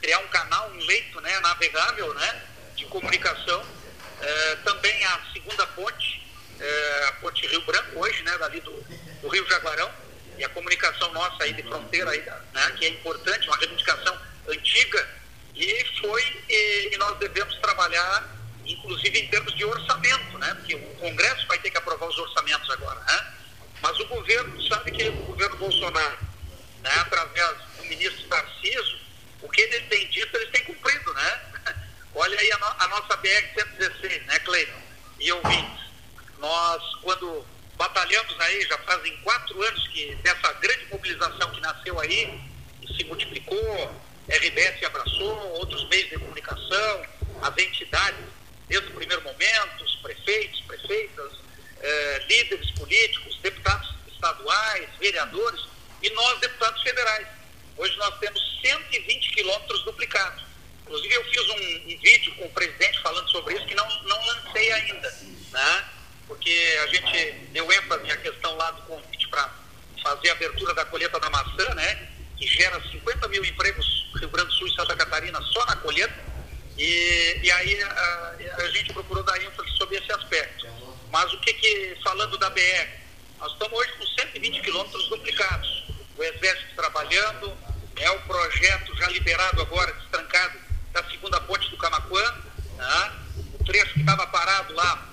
criar um canal, um leito, né, navegável, né, de comunicação. Eh, também a segunda ponte, eh, a ponte Rio Branco hoje, né, dali do, do Rio Jaguarão, e a comunicação nossa aí de fronteira aí, né, que é importante, uma reivindicação antiga, e foi, e, e nós devemos trabalhar inclusive em termos de orçamento, né? Porque o Congresso vai ter que aprovar os orçamentos agora, né? Mas o governo sabe que o governo Bolsonaro, né, através do ministro Tarcísio, o que ele tem dito, eles têm cumprido, né? *laughs* Olha aí a, no, a nossa BR-116, né, Cleiton? E ouvintes, nós, quando batalhamos aí, já fazem quatro anos que dessa grande mobilização que nasceu aí, e se multiplicou, RBS abraçou, outros meios de comunicação, as entidades desde o primeiro momento, os prefeitos, prefeitas, eh, líderes políticos, deputados estaduais, vereadores e nós, deputados federais. Hoje nós temos 120 quilômetros duplicados. Inclusive eu fiz um, um, vídeo com o presidente falando sobre isso que não, não lancei ainda, né? porque a gente deu ênfase à questão lá do convite para fazer a abertura da colheita da maçã, né? que gera 50 mil empregos no Rio Grande do Sul e Santa Catarina só na colheita e, e aí a, a, gente procurou dar ênfase sobre esse aspecto. Mas o que que, falando da BR, nós estamos hoje com 120 quilômetros duplicados. Exército trabalhando, é o projeto já liberado agora, destrancado, da segunda ponte do Camacuã, né? o trecho que estava parado lá,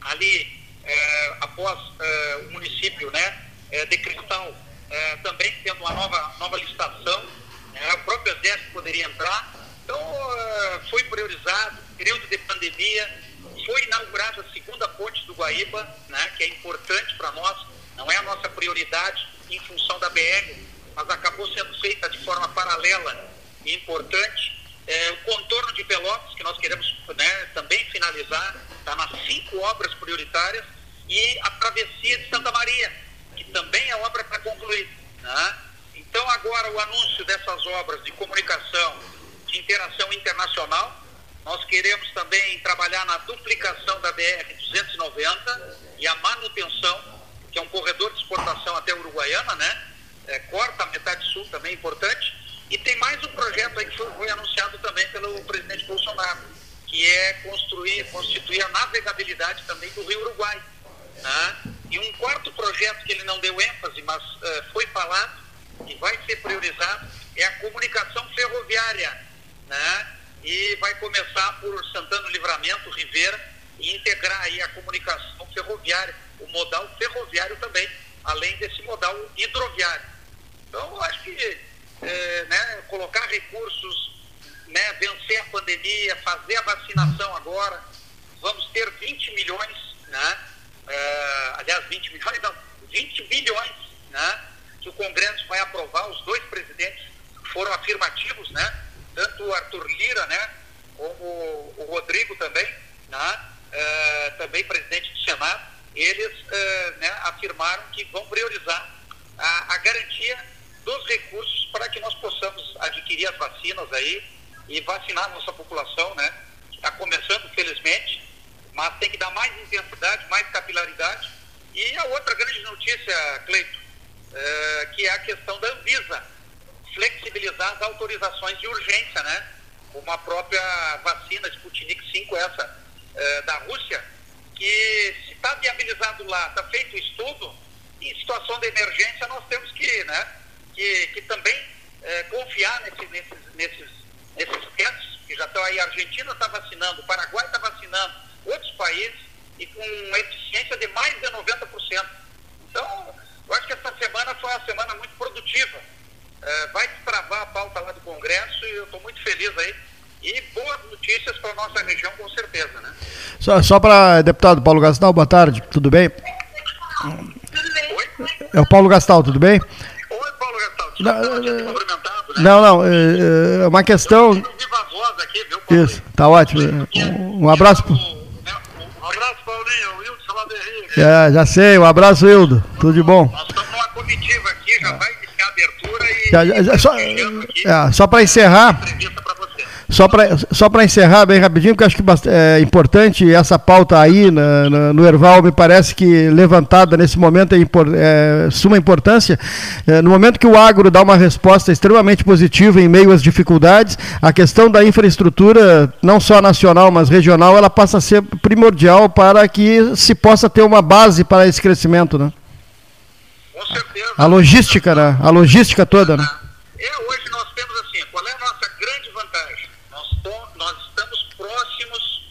ali, é, após é, o município né, é, de Cristal, é, também tendo uma nova, nova licitação, né? o próprio Exército poderia entrar, então, uh, foi priorizado, período de pandemia, foi inaugurada a segunda ponte do Guaíba, né, que é importante para nós, não é a nossa prioridade em função da BR, mas acabou sendo feita de forma paralela e importante. É, o contorno de Pelotas, que nós queremos né, também finalizar, está nas cinco obras prioritárias, e a travessia de Santa Maria, que também é obra para concluir. Né? Então, agora, o anúncio dessas obras de comunicação, de interação internacional. Nós queremos também trabalhar na duplicação da BR-290 e a manutenção, que é um corredor de exportação até Uruguaiana, né? É, corta a metade sul também, importante. E tem mais um projeto aí que foi, foi anunciado também pelo presidente Bolsonaro, que é construir, constituir a navegabilidade também do Rio Uruguai. Né? E um quarto projeto que ele não deu ênfase, mas uh, foi falado e vai ser priorizado, é a comunicação ferroviária né? E vai começar por Santana Livramento, Rivera, e integrar aí a comunicação ferroviária, o modal ferroviário também, além desse modal hidroviário. Então, eu acho que é, né, colocar recursos, né, vencer a pandemia, fazer a vacinação agora, vamos ter 20 milhões, né? É, aliás, 20 milhões, não, 20 bilhões, né? Que o Congresso vai aprovar, os dois presidentes foram afirmativos, né? tanto o Arthur Lira, né, como o Rodrigo também, né, uh, também presidente do Senado, eles uh, né, afirmaram que vão priorizar a, a, garantia dos recursos para que nós possamos adquirir as vacinas aí e vacinar nossa população, né? Está começando, felizmente, mas tem que dar mais intensidade, mais capilaridade. E a outra grande notícia, Cleito, uh, que é a questão da Anvisa, flexibilizar as autorizações de urgência, né? Como a própria vacina Sputnik 5, essa é, da Rússia, que lá, está feito o estudo, em situação de emergência nós temos que, né? Que, que também é, confiar nesse, nesses, nesses, nesses testes, que já estão aí, a Argentina está vacinando, o Paraguai está vacinando, país e com uma eficiência de mais de 90%. Então, eu acho que essa semana foi uma semana muito produtiva. É, vai destravar a pauta lá do Congresso e eu estou muito feliz aí. E boas notícias para a nossa região, com certeza, né? Só, só para deputado Paulo Gastal, boa tarde, tudo bem? Oi? É o Paulo Gastal, tudo bem? Oi, Paulo Gastal, não, não, né? não, não, é, é uma questão... Aqui, viu, Isso, tá ótimo. Um, um abraço... Pro... Um abraço, Paulinho, Wildo Salaberri. É, já sei, um abraço, Wildo, tudo de bom. Nós estamos numa comitiva aqui, já vai iniciar a abertura e... Já, já, já, só é, só para encerrar... Só para só encerrar bem rapidinho, porque acho que é importante essa pauta aí na, na, no Erval, me parece que levantada nesse momento é, impor, é suma importância. É, no momento que o agro dá uma resposta extremamente positiva em meio às dificuldades, a questão da infraestrutura, não só nacional, mas regional, ela passa a ser primordial para que se possa ter uma base para esse crescimento. Né? Com certeza. A logística, né? A logística toda, né? É, hoje nós temos assim, qual é a nossa grande vantagem? nós estamos próximos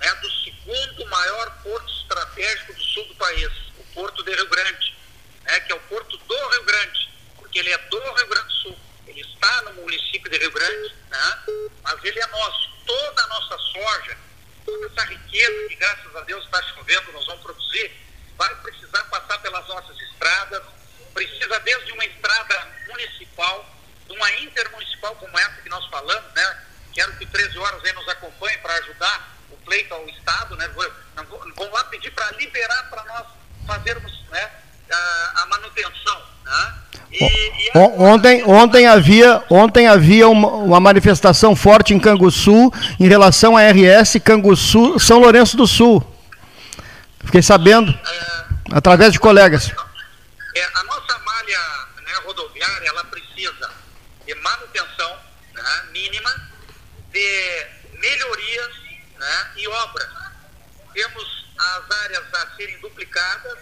né, do segundo maior porto estratégico do sul do país, o Porto de Rio Grande, né, que é o Porto do Rio Grande, porque ele é do Rio Grande do Sul. Ele está no município de Rio Grande, né, mas ele é nosso. Toda a nossa soja, toda essa riqueza que, graças a Deus, está chovendo, nós vamos produzir, vai precisar passar pelas nossas estradas, precisa desde uma estrada municipal, uma intermunicipal como essa que nós falamos, né? Quero que 13 horas aí nos acompanhe para ajudar o pleito ao Estado, né? Vão lá pedir para liberar para nós fazermos né, a, a manutenção. Né? E, e ontem, ontem havia, ontem havia uma, uma, manifestação forte em Canguçu em relação à RS Canguçu São Lourenço do Sul. Fiquei sabendo, é, através de colegas. É, a nossa malha né, rodoviária ela precisa de manutenção né, mínima de melhorias né, e obras. Temos as áreas a serem duplicadas,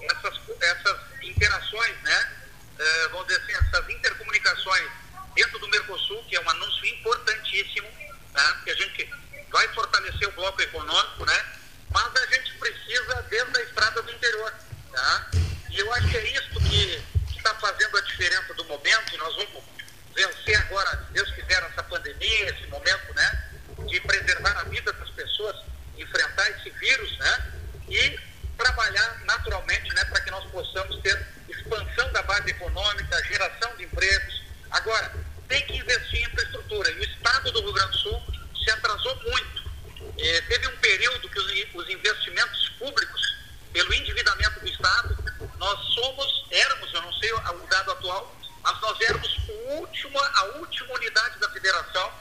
essas, essas interações, né, uh, vamos dizer assim, essas intercomunicações dentro do Mercosul, que é um anúncio importantíssimo, né, a gente vai fortalecer o bloco econômico, né, mas a gente precisa desde a estrada do interior. Tá? E eu acho que é isso que está fazendo a diferença do momento, e nós vamos vencer agora, se Deus quiser, essa pandemia, esse momento, né, de preservar a vida das pessoas, enfrentar esse vírus, né, e trabalhar naturalmente, né, para que nós possamos ter expansão da base econômica, geração de empregos. Agora, tem que investir em infraestrutura. E o Estado do Rio Grande do Sul se atrasou muito. É, teve um período que os, os investimentos públicos, pelo endividamento do Estado, nós somos, éramos, eu não sei o dado atual, mas nós éramos última, a última unidade da federação,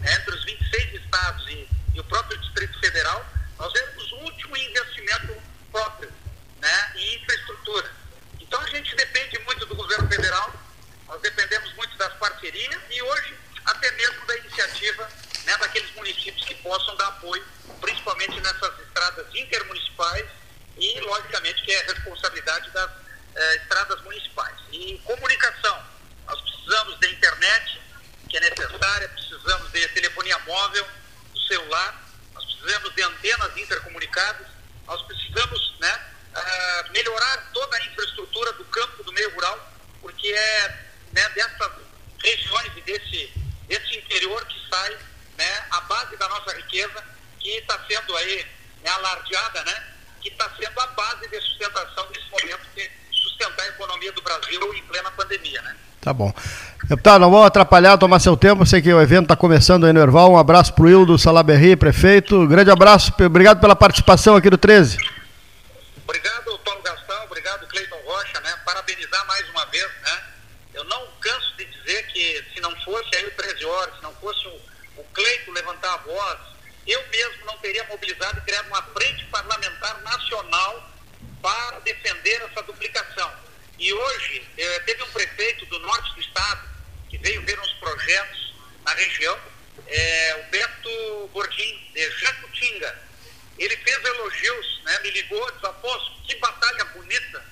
né, entre os 26 estados e, e, o próprio Distrito Federal, nós éramos o último investimento próprio né, em infraestrutura. Então a gente depende muito do governo federal, nós dependemos muito das parcerias e hoje até mesmo da iniciativa né, daqueles municípios que possam dar apoio, principalmente nessas estradas intermunicipais e, logicamente, que é responsabilidade das eh, estradas municipais. E comunicação nós precisamos de internet, que é necessária, precisamos de telefonia móvel, do celular, nós precisamos de antenas intercomunicadas, nós precisamos né, uh, melhorar toda a infraestrutura do campo, do meio rural, porque é né, dessas regiões e desse, desse interior que sai né, a base da nossa riqueza, que está sendo aí né, alardeada, né, que está sendo a base de sustentação nesse momento de sustentar a economia do Brasil em plena pandemia. Né? Tá bom. Deputado, não vou atrapalhar, tomar seu tempo. Sei que o evento está começando aí no Erval. Um abraço para o Hildo Salaberri, prefeito. Grande abraço, obrigado pela participação aqui do 13. Obrigado, Paulo Gastão, obrigado, Cleiton Rocha, né? Parabenizar mais uma vez, né? Eu não canso de dizer que se não fosse aí o 13 horas, se não fosse o, o Cleiton levantar a voz, eu mesmo não teria mobilizado e criado uma frente parlamentar nacional para defender essa duplicação. E hoje eh, teve um prefeito do norte do estado que veio ver uns projetos na região, eh, o Beto Gordim, de Jacutinga. Ele fez elogios, né, me ligou, disse, Afonso, que batalha bonita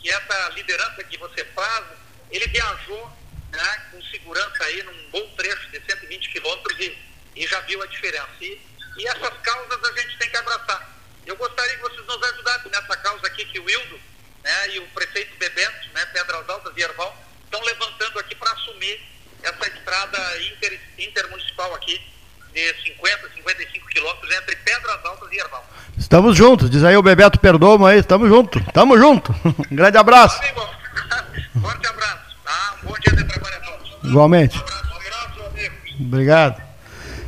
que essa liderança que você faz. Ele viajou né, com segurança aí num bom trecho de 120 quilômetros e, e já viu a diferença. E, e essas causas a gente tem que abraçar. eu gostaria que vocês nos ajudassem nessa causa aqui que o Wildo né, e o prefeito Bebento, né, Pedras Altas e Erval, estão levantando aqui para assumir essa estrada inter, intermunicipal aqui de 50, 55 quilômetros entre Pedras Altas e Erval. Juntos, diz aí o Bebeto Perdomo aí, estamos juntos, estamos juntos. *laughs* Um grande abraço. *laughs* Forte abraço, tá? Um bom dia de trabalho a todos. Igualmente. Um abraço, um abraço amigo. Obrigado.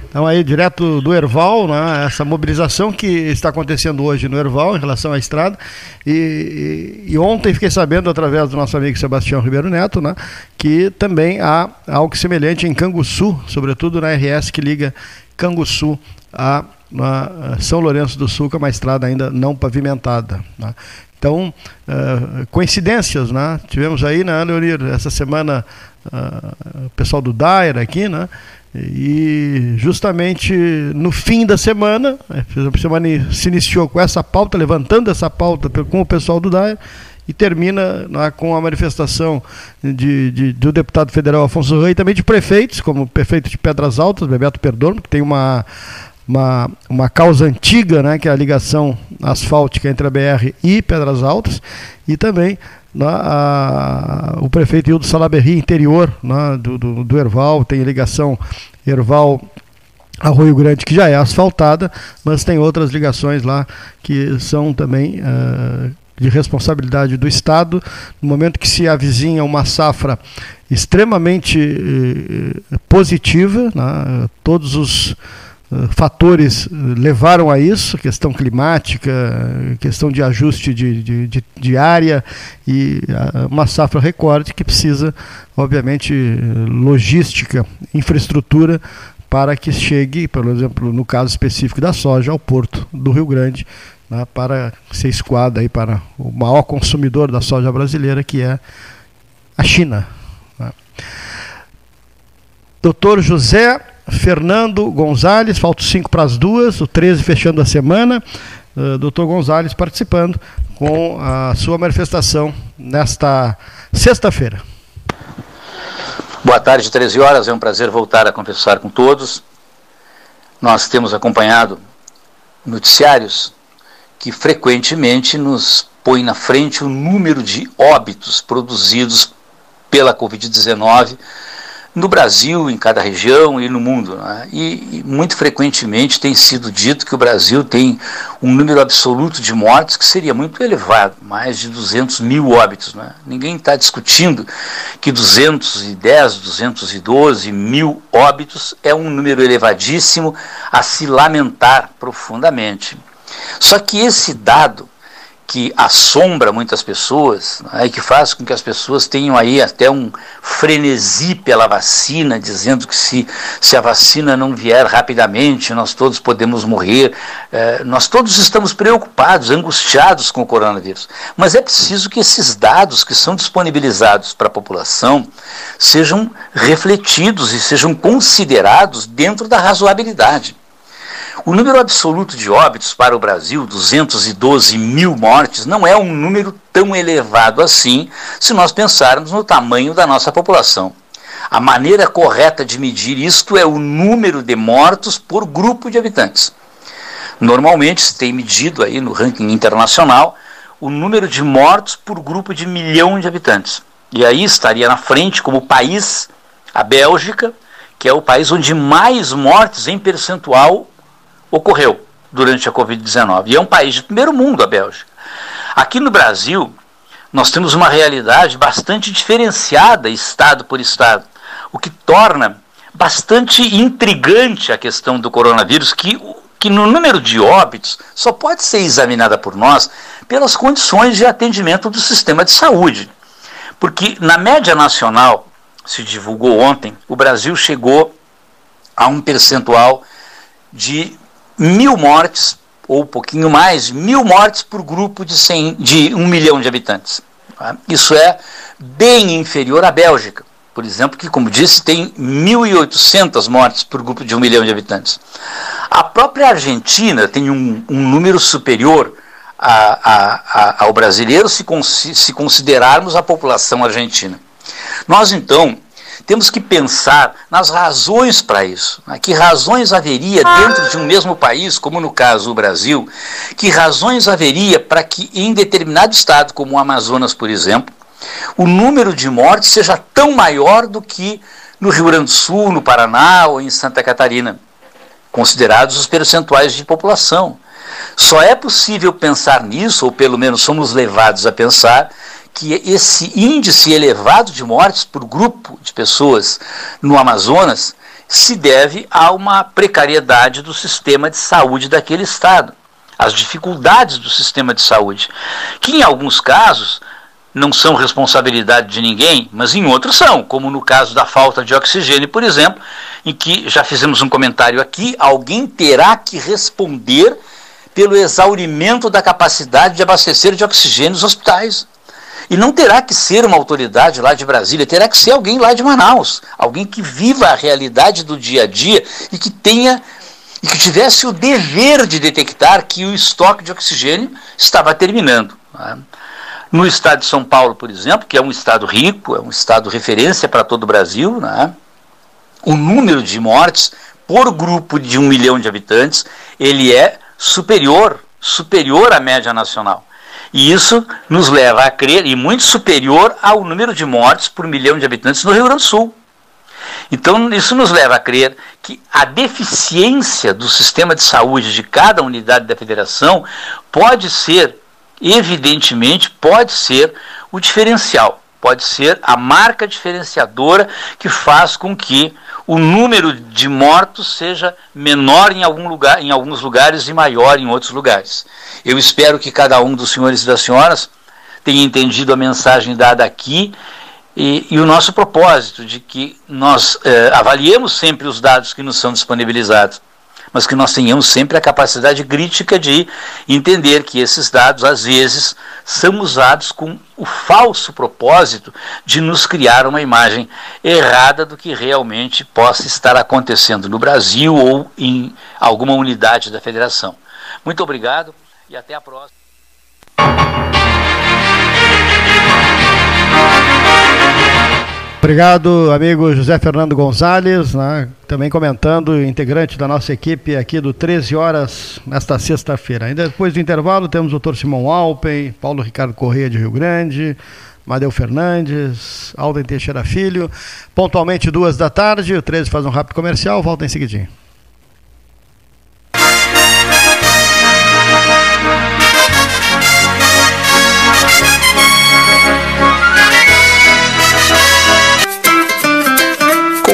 Então aí, direto do Erval, né, essa mobilização que está acontecendo hoje no Erval em relação à estrada. E, e, e, ontem fiquei sabendo, através do nosso amigo Sebastião Ribeiro Neto, né, que também há algo semelhante em Canguçu, sobretudo na RS que liga Canguçu a, a São Lourenço do Sul, que é uma estrada ainda não pavimentada. Né. Então, uh, coincidências, né? Tivemos aí, né, Leonir, essa semana uh, o pessoal do Dair aqui, né? E justamente no fim da semana, a semana se iniciou com essa pauta, levantando essa pauta com o pessoal do DAE, e termina né, com a manifestação de, de, do deputado federal Afonso Rei, e também de prefeitos, como o prefeito de Pedras Altas, Bebeto Perdomo, que tem uma, uma, uma causa antiga, né, que é a ligação asfáltica entre a BR e Pedras Altas, e também né, a, o prefeito Hildo Salaberry, interior né, do, do, do Erval, tem ligação Erval Arroio Grande, que já é asfaltada, mas tem outras ligações lá que são também uh, de responsabilidade do Estado. No momento que se avizinha uma safra extremamente uh, positiva, né, todos os fatores levaram a isso, questão climática, questão de ajuste de, de, de, de área e uma safra recorde que precisa, obviamente, logística, infraestrutura para que chegue, por exemplo, no caso específico da soja, ao porto do Rio Grande, né, para ser escoada aí para o maior consumidor da soja brasileira, que é a China. Né. Doutor José Fernando Gonzalez, faltam 5 para as duas, o 13 fechando a semana. Uh, doutor Gonzalez participando com a sua manifestação nesta sexta-feira. Boa tarde, 13 horas. É um prazer voltar a conversar com todos. Nós temos acompanhado noticiários que frequentemente nos põem na frente o número de óbitos produzidos pela Covid-19 no Brasil, em cada região e no mundo. Né? E, e, muito frequentemente tem sido dito que o Brasil tem um número absoluto de mortes que seria muito elevado, mais de 200 mil óbitos. Né? Ninguém está discutindo que 210, 212 mil óbitos é um número elevadíssimo a se lamentar profundamente. Só que esse dado que assombra muitas pessoas né, e que faz com que as pessoas tenham aí até um frenesi pela vacina, dizendo que se, se a vacina não vier rapidamente, nós todos podemos morrer. É, nós todos estamos preocupados, angustiados com o coronavírus. Mas é preciso que esses dados que são disponibilizados para a população sejam refletidos e sejam considerados dentro da razoabilidade. O número absoluto de óbitos para o Brasil, 212 mil mortes, não é um número tão elevado assim se nós pensarmos no tamanho da nossa população. A maneira correta de medir isto é o número de mortos por grupo de habitantes. Normalmente se tem medido aí no ranking internacional o número de mortos por grupo de milhão de habitantes. E aí estaria na frente como país a Bélgica, que é o país onde mais mortes em percentual ocorreu durante a Covid-19. E é um país de primeiro mundo, a Bélgica. Aqui no Brasil, nós temos uma realidade bastante diferenciada, estado por estado, o que torna bastante intrigante a questão do coronavírus, que, que no número de óbitos só pode ser examinada por nós pelas condições de atendimento do sistema de saúde. Porque na média nacional, se divulgou ontem, o Brasil chegou a um percentual de mil mortes, ou um pouquinho mais, mil mortes por grupo de, 100, de um milhão de habitantes. Tá? Isso é bem inferior à Bélgica, por exemplo, que, como disse, tem 1.800 mortes por grupo de um milhão de habitantes. A própria Argentina tem um, um número superior a, a, a, ao brasileiro se, se considerarmos a população argentina. Nós, então, temos que pensar nas razões para isso. Né? Que razões haveria dentro de um mesmo país, como no caso o Brasil, que razões haveria para que em determinado estado, como o Amazonas, por exemplo, o número de mortes seja tão maior do que no Rio Grande do Sul, no Paraná ou em Santa Catarina, considerados os percentuais de população. Só é possível pensar nisso, ou pelo menos somos levados a pensar, que esse índice elevado de mortes por grupo de pessoas no Amazonas se deve a uma precariedade do sistema de saúde daquele estado, as dificuldades do sistema de saúde, que em alguns casos não são responsabilidade de ninguém, mas em outros são, como no caso da falta de oxigênio, por exemplo, em que já fizemos um comentário aqui, alguém terá que responder pelo exaurimento da capacidade de abastecer de oxigênio os hospitais. E não terá que ser uma autoridade lá de Brasília, terá que ser alguém lá de Manaus, alguém que viva a realidade do dia a dia e que tenha e que tivesse o dever de detectar que o estoque de oxigênio estava terminando. Né? No estado de São Paulo, por exemplo, que é um estado rico, é um estado referência para todo o Brasil, né? o número de mortes por grupo de um milhão de habitantes ele é superior, superior à média nacional. E isso nos leva a crer, e muito superior ao número de mortes por milhão de habitantes no Rio Grande do Sul. Então, isso nos leva a crer que a deficiência do sistema de saúde de cada unidade da federação pode ser, evidentemente, pode ser o diferencial, pode ser a marca diferenciadora que faz com que o número de mortos seja menor em, algum lugar, em alguns lugares e maior em outros lugares. Eu espero que cada um dos senhores e das senhoras tenha entendido a mensagem dada aqui e, e o nosso propósito de que nós eh, avaliemos sempre os dados que nos são disponibilizados mas que nós tenhamos sempre a capacidade crítica de entender que esses dados, às vezes, são usados com o falso propósito de nos criar uma imagem errada do que realmente possa estar acontecendo no Brasil ou em alguma unidade da federação. Muito obrigado e até a próxima. Obrigado, amigo José Fernando Gonzalez, né, também comentando, integrante da nossa equipe aqui do 13 horas nesta sexta-feira. Ainda depois do intervalo temos o doutor Simão Alpen, Paulo Ricardo Correia de Rio Grande, Madeu Fernandes, Alden Teixeira Filho. Pontualmente duas da tarde, o 13 faz um rápido comercial, volta em seguidinho.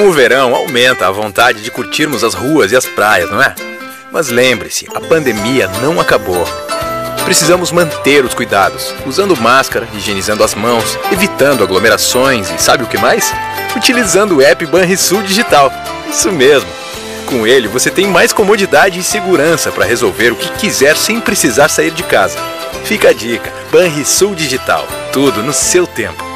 Com o verão, aumenta a vontade de curtirmos as ruas e as praias, não é? Mas lembre-se, a pandemia não acabou. Precisamos manter os cuidados, usando máscara, higienizando as mãos, evitando aglomerações e sabe o que mais? Utilizando o app Banrisul Digital. Isso mesmo. Com ele, você tem mais comodidade e segurança para resolver o que quiser sem precisar sair de casa. Fica a dica: Banrisul Digital. Tudo no seu tempo.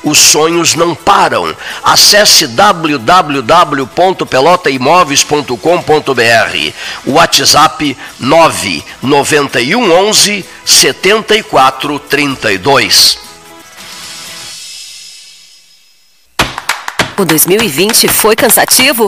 os sonhos não param. Acesse www.pelotaimóveis.com.br. WhatsApp 991 11 7432. O 2020 foi cansativo?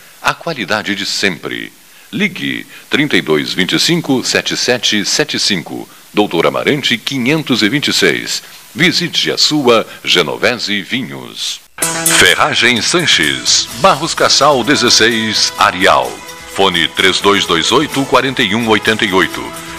a qualidade de sempre. Ligue 3225 7775, Doutor Amarante 526. Visite a sua Genovese Vinhos. Ferragem Sanches, Barros Cassal 16, Arial. Fone 3228 4188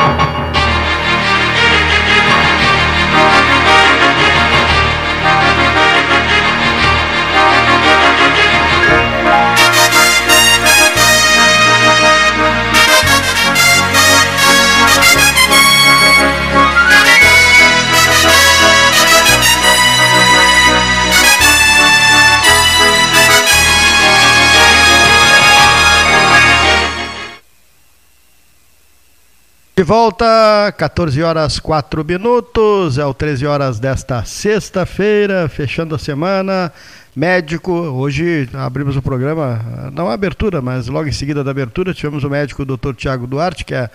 you volta, 14 horas 4 minutos, é o 13 horas desta sexta-feira, fechando a semana. Médico, hoje abrimos o programa, não a abertura, mas logo em seguida da abertura, tivemos o médico o Dr. Tiago Duarte, que é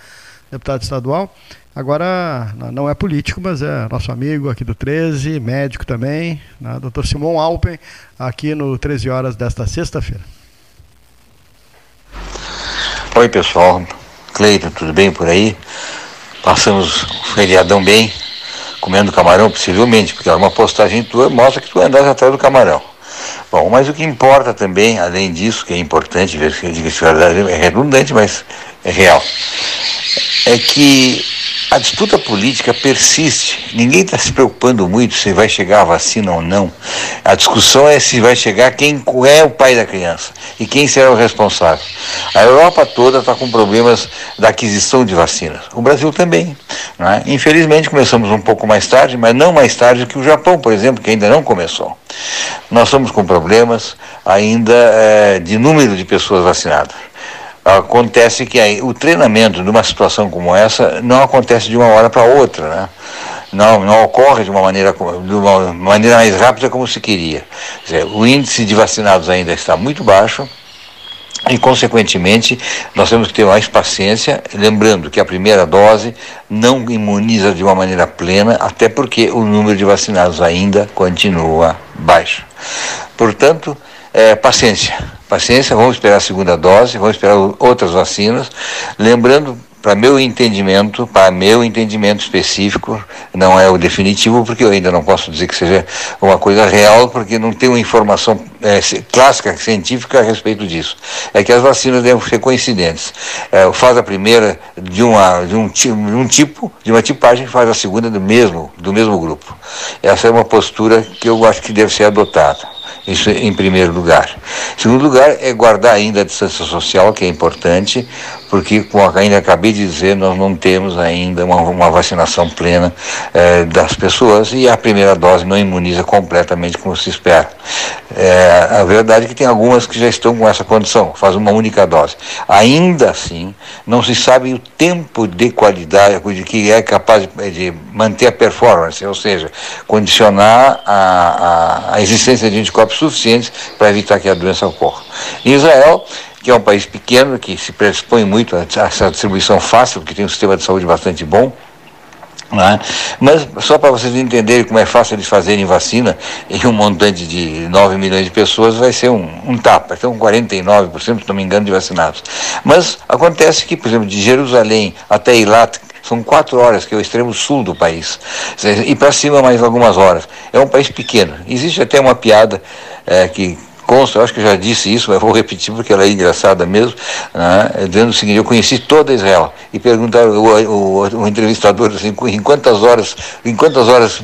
deputado estadual. Agora, não é político, mas é nosso amigo aqui do 13, médico também, né? Dr. Simon Alpen, aqui no 13 horas desta sexta-feira. Oi, pessoal. Cleiton, tudo bem por aí? Passamos o feriadão bem, comendo camarão, possivelmente, porque uma postagem tua mostra que tu andas atrás do camarão. Bom, mas o que importa também, além disso, que é importante, diga-se verdade, é redundante, mas é real, é que a disputa política persiste. Ninguém está se preocupando muito se vai chegar a vacina ou não. A discussão é se vai chegar quem é o pai da criança e quem será o responsável. A Europa toda está com problemas da aquisição de vacinas. O Brasil também. É? Infelizmente começamos um pouco mais tarde, mas não mais tarde que o Japão, por exemplo, que ainda não começou. Nós estamos com problemas ainda é, de número de pessoas vacinadas acontece que aí, o treinamento de uma situação como essa não acontece de uma hora para outra, né? Não, não ocorre de uma maneira de uma maneira mais rápida como se queria. Dizer, o índice de vacinados ainda está muito baixo. E, consequentemente, nós temos que ter mais paciência, lembrando que a primeira dose não imuniza de uma maneira plena, até porque o número de vacinados ainda continua baixo. Portanto, é, paciência paciência, vamos esperar a segunda dose, vamos esperar outras vacinas. Lembrando, para meu entendimento, para meu entendimento específico, não é o definitivo, porque eu ainda não posso dizer que seja uma coisa real, porque não tenho informação é, clássica, científica a respeito disso. É que as vacinas devem ser coincidentes. É, faz a primeira de, uma, de, um, de um tipo, de uma tipagem, faz a segunda do mesmo, do mesmo grupo. Essa é uma postura que eu acho que deve ser adotada. Isso em primeiro lugar. Em segundo lugar, é guardar ainda a distância social, que é importante, porque, como ainda acabei de dizer, nós não temos ainda uma, uma vacinação plena eh, das pessoas e a primeira dose não imuniza completamente como se espera. É, a verdade é que tem algumas que já estão com essa condição, faz uma única dose. Ainda assim, não se sabe o tempo de qualidade de que é capaz de, de manter a performance, ou seja, condicionar a, a, a existência de anticorpos suficientes para evitar que a doença ocorra. Em Israel, que é um país pequeno, que se predispõe muito a essa distribuição fácil, porque tem um sistema de saúde bastante bom, É? Mas só para vocês entenderem como é fácil eles fazerem vacina *laughs* em um montante de 9 milhões de pessoas, vai ser um, um tapa. Então, 49%, se não me engano, de vacinados. Mas acontece que, por exemplo, de Jerusalém até Eilat, são quatro horas, que é o extremo sul do país. E para cima mais algumas horas. É um país pequeno. Existe até uma piada é, que consta, eu acho que já disse isso, mas vou repetir porque ela é engraçada mesmo, né, dizendo o seguinte, eu conheci toda Israel. E perguntaram o, o, o, entrevistador assim, em quantas horas, em quantas horas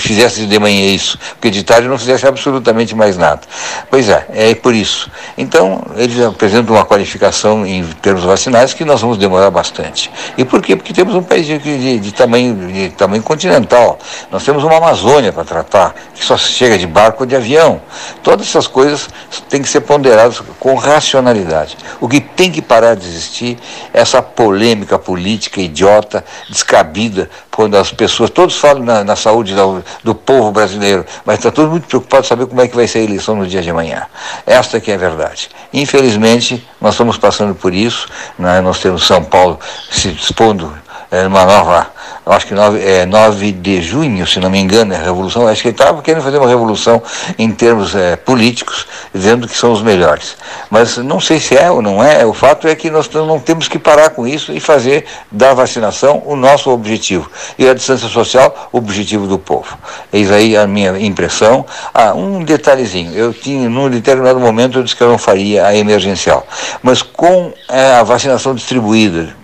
fizesse de manhã isso? Porque de tarde não fizesse absolutamente mais nada. Pois é, é por isso. Então, eles apresentam uma qualificação em termos vacinais que nós vamos demorar bastante. E por quê? Porque temos um país de, de, de tamanho, de tamanho continental. Nós temos uma Amazônia para tratar, que só chega de barco ou de avião. Todas essas coisas coisas têm que ser ponderadas com racionalidade. O que tem que parar de existir é essa polêmica política idiota, descabida, quando as pessoas, todos falam na, na saúde do, do, povo brasileiro, mas está todo muito preocupado em saber como é que vai ser a eleição no dia de amanhã. Esta que é a verdade. Infelizmente, nós estamos passando por isso, né? nós temos São Paulo se dispondo é, numa nova acho que 9, é, 9 de junho, se não me engano, é a revolução, acho que ele estava querendo fazer uma revolução em termos é, políticos, dizendo que são os melhores. Mas não sei se é ou não é, o fato é que nós não temos que parar com isso e fazer da vacinação o nosso objetivo. E a distância social, o objetivo do povo. Eis aí a minha impressão. Ah, um detalhezinho, eu tinha, num determinado momento, eu disse que eu não faria a emergencial. Mas com é, a vacinação distribuída,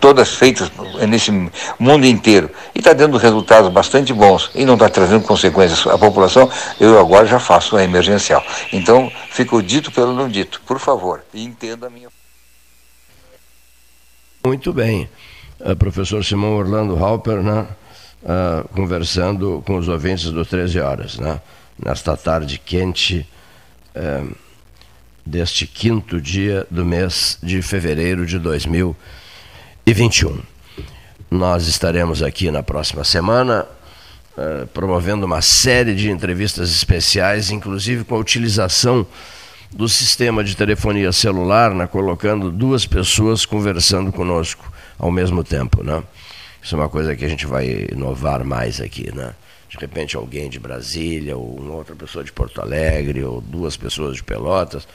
todas feitas nesse mundo inteiro e está dando resultados bastante bons e não está trazendo consequências à população, eu agora já faço a emergencial. Então, fico dito pelo não dito, por favor, entenda a minha. Muito bem. Uh, professor Simão Orlando Halper, né, uh, conversando com os ouvintes do 13 Horas, né, nesta tarde quente. Uh, deste quinto dia do mês de fevereiro de 2020 e 21. Nós estaremos aqui na próxima semana uh, promovendo uma série de entrevistas especiais, inclusive com a utilização do sistema de telefonia celular, né, colocando duas pessoas conversando conosco ao mesmo tempo. Né? Isso é uma coisa que a gente vai inovar mais aqui. Né? De repente, alguém de Brasília, ou uma outra pessoa de Porto Alegre, ou duas pessoas de Pelotas,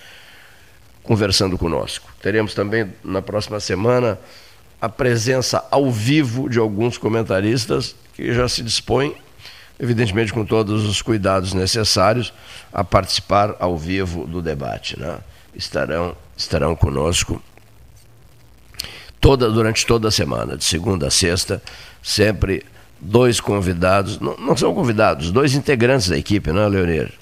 conversando conosco. Teremos também na próxima semana a presença ao vivo de alguns comentaristas que já se dispõem, evidentemente com todos os cuidados necessários, a participar ao vivo do debate. Né? Estarão, estarão conosco toda, durante toda a semana, de segunda a sexta, sempre dois convidados, não, não são convidados, dois integrantes da equipe, não é, Leonir?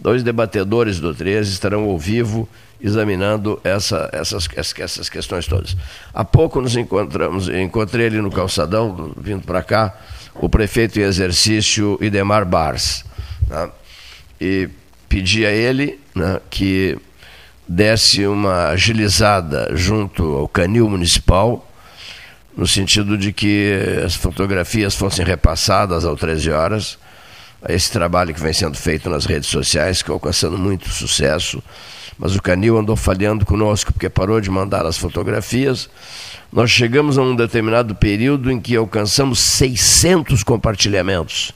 Dois debatedores do 13 estarão ao vivo examinando essa, essas, essas questões todas. Há pouco nos encontramos, encontrei ele no calçadão, vindo para cá, o prefeito em exercício Idemar Bars. Né? E pedi a ele né, que desse uma agilizada junto ao canil municipal, no sentido de que as fotografias fossem repassadas às 13 horas, esse trabalho que vem sendo feito nas redes sociais, que alcançando muito sucesso mas o Canil andou falhando conosco porque parou de mandar as fotografias. Nós chegamos a um determinado período em que alcançamos 600 compartilhamentos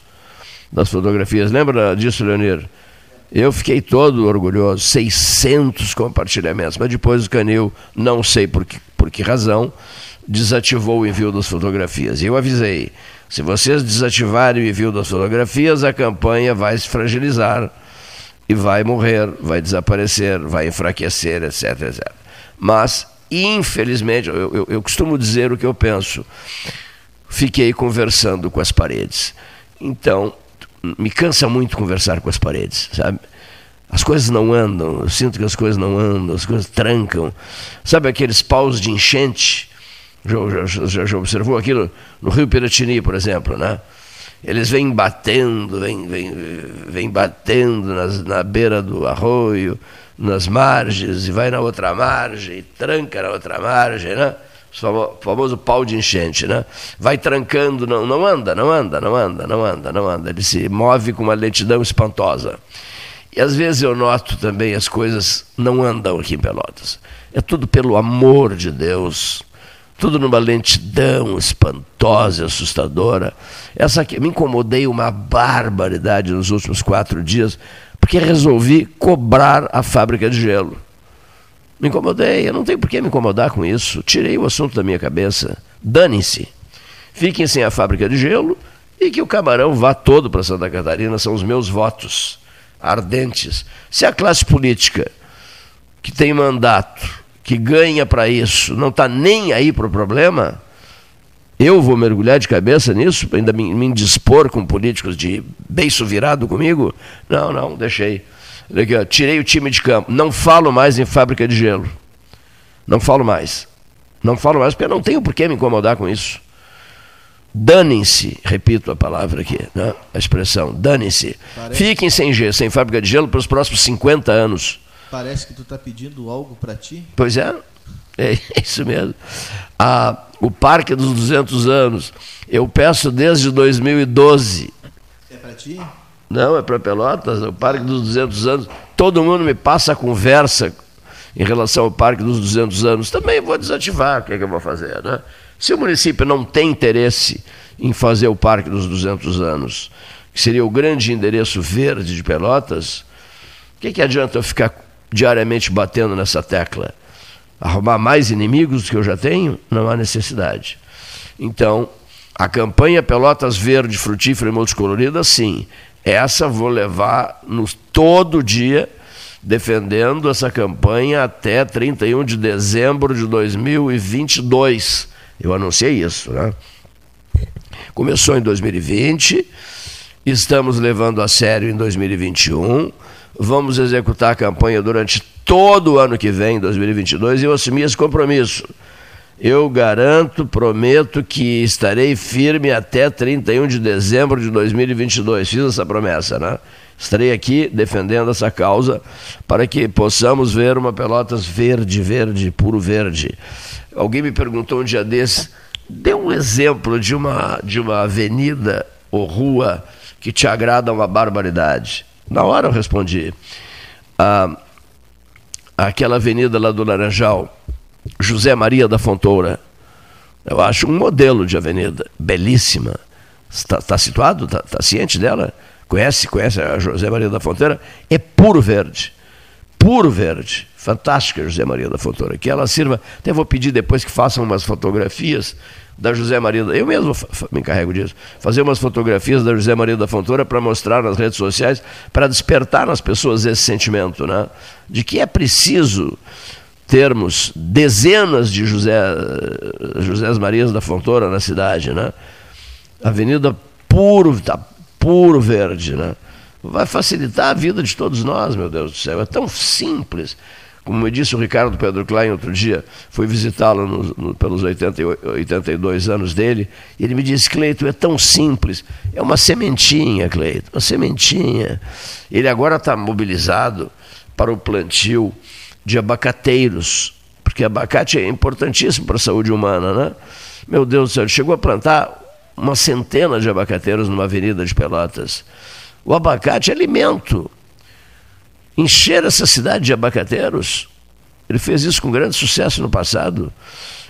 das fotografias. Lembra disso, Leonir? Eu fiquei todo orgulhoso, 600 compartilhamentos, mas depois o Canil, não sei por que, por que razão, desativou o envio das fotografias. E eu avisei, se vocês desativarem o envio das fotografias, a campanha vai se fragilizar e vai morrer, vai desaparecer, vai enfraquecer, etc, etc. Mas, infelizmente, eu, eu, eu costumo dizer o que eu penso. Fiquei conversando com as paredes. Então, me cansa muito conversar com as paredes, sabe? As coisas não andam, eu sinto que as coisas não andam, as coisas trancam. Sabe aqueles paus de enchente? Já, já, já observou aquilo no Rio Piratini, por exemplo, né? eles vêm batendo, vêm, vêm, vêm batendo nas, na beira do arroio, nas margens, e vai na outra margem, tranca na outra margem, né? O famoso pau de enchente, né? Vai trancando, não, não anda, não anda, não anda, não anda, não anda. Ele se move com uma lentidão espantosa. E às vezes eu noto também as coisas não andam aqui em Pelotas. É tudo pelo amor de Deus tudo numa lentidão espantosa, assustadora. Essa aqui, me incomodei uma barbaridade nos últimos quatro dias, porque resolvi cobrar a fábrica de gelo. Me incomodei, eu não tenho por que me incomodar com isso. Tirei o assunto da minha cabeça. Dane-se. Fiquem sem a fábrica de gelo e que o camarão vá todo para Santa Catarina, são os meus votos ardentes. Se a classe política que tem mandato, que ganha para isso, não está nem aí para o problema, eu vou mergulhar de cabeça nisso, ainda me, me indispor com políticos de beiço virado comigo? Não, não, deixei. Aqui, ó, tirei o time de campo. Não falo mais em fábrica de gelo. Não falo mais. Não falo mais porque eu não tenho por que me incomodar com isso. Danem-se, repito a palavra aqui, né? a expressão, danem-se. Fiquem sem, sem fábrica de gelo para os próximos 50 anos. Parece que tu está pedindo algo para ti? Pois é, é *laughs* isso mesmo. Ah, o Parque dos 200 anos, eu peço desde 2012. É para ti? Não, é para Pelotas, o Parque dos 200 anos. Todo mundo me passa a conversa em relação ao Parque dos 200 anos. Também vou desativar, o que, é que eu vou fazer, né? Se o município não tem interesse em fazer o Parque dos 200 anos, que seria o grande endereço verde de Pelotas, o que, que adianta eu ficar diariamente batendo nessa tecla? Arrumar mais inimigos que eu já tenho? Não há necessidade. Então, a campanha Pelotas Verde, Frutífera e Multicolorida, sim. Essa vou levar no, todo dia defendendo essa campanha até 31 de dezembro de 2022. Eu anunciei isso, né? Começou em 2020, estamos levando a sério em 2021, vamos executar a campanha durante todo o ano que vem, 2022, e eu assumi esse compromisso. Eu garanto, prometo que estarei firme até 31 de dezembro de 2022. Fiz essa promessa, né? Estarei aqui defendendo essa causa para que possamos ver uma Pelotas verde, verde, puro verde. Alguém me perguntou um dia desse, dê um exemplo de uma, de uma avenida ou rua que te agrada uma barbaridade. Na hora eu respondi. Ah, aquela avenida lá do Laranjal, José Maria da Fontoura. Eu acho um modelo de avenida, belíssima. Está tá situado? Está tá ciente dela? Conhece? Conhece a José Maria da Fontoura? É puro verde. Puro verde fantástica José Maria da Fontoura, que ela sirva, até vou pedir depois que façam umas fotografias da José Maria, eu mesmo me encarrego disso, fazer umas fotografias da José Maria da Fontoura para mostrar nas redes sociais, para despertar nas pessoas esse sentimento, né, de que é preciso termos dezenas de José, José Marias da Fontoura na cidade, né, avenida puro, tá puro verde, né, vai facilitar a vida de todos nós, meu Deus do céu, é tão simples, como me disse o Ricardo Pedro Klein outro dia, fui visitá-lo pelos 80, 82 anos dele, e ele me disse, Cleito, é tão simples, é uma sementinha, Cleito, uma sementinha. Ele agora está mobilizado para o plantio de abacateiros, porque abacate é importantíssimo para a saúde humana, né? Meu Deus do céu, ele chegou a plantar uma centena de abacateiros numa avenida de Pelotas. O abacate é alimento encher essa cidade de abacateiros. Ele fez isso com grande sucesso no passado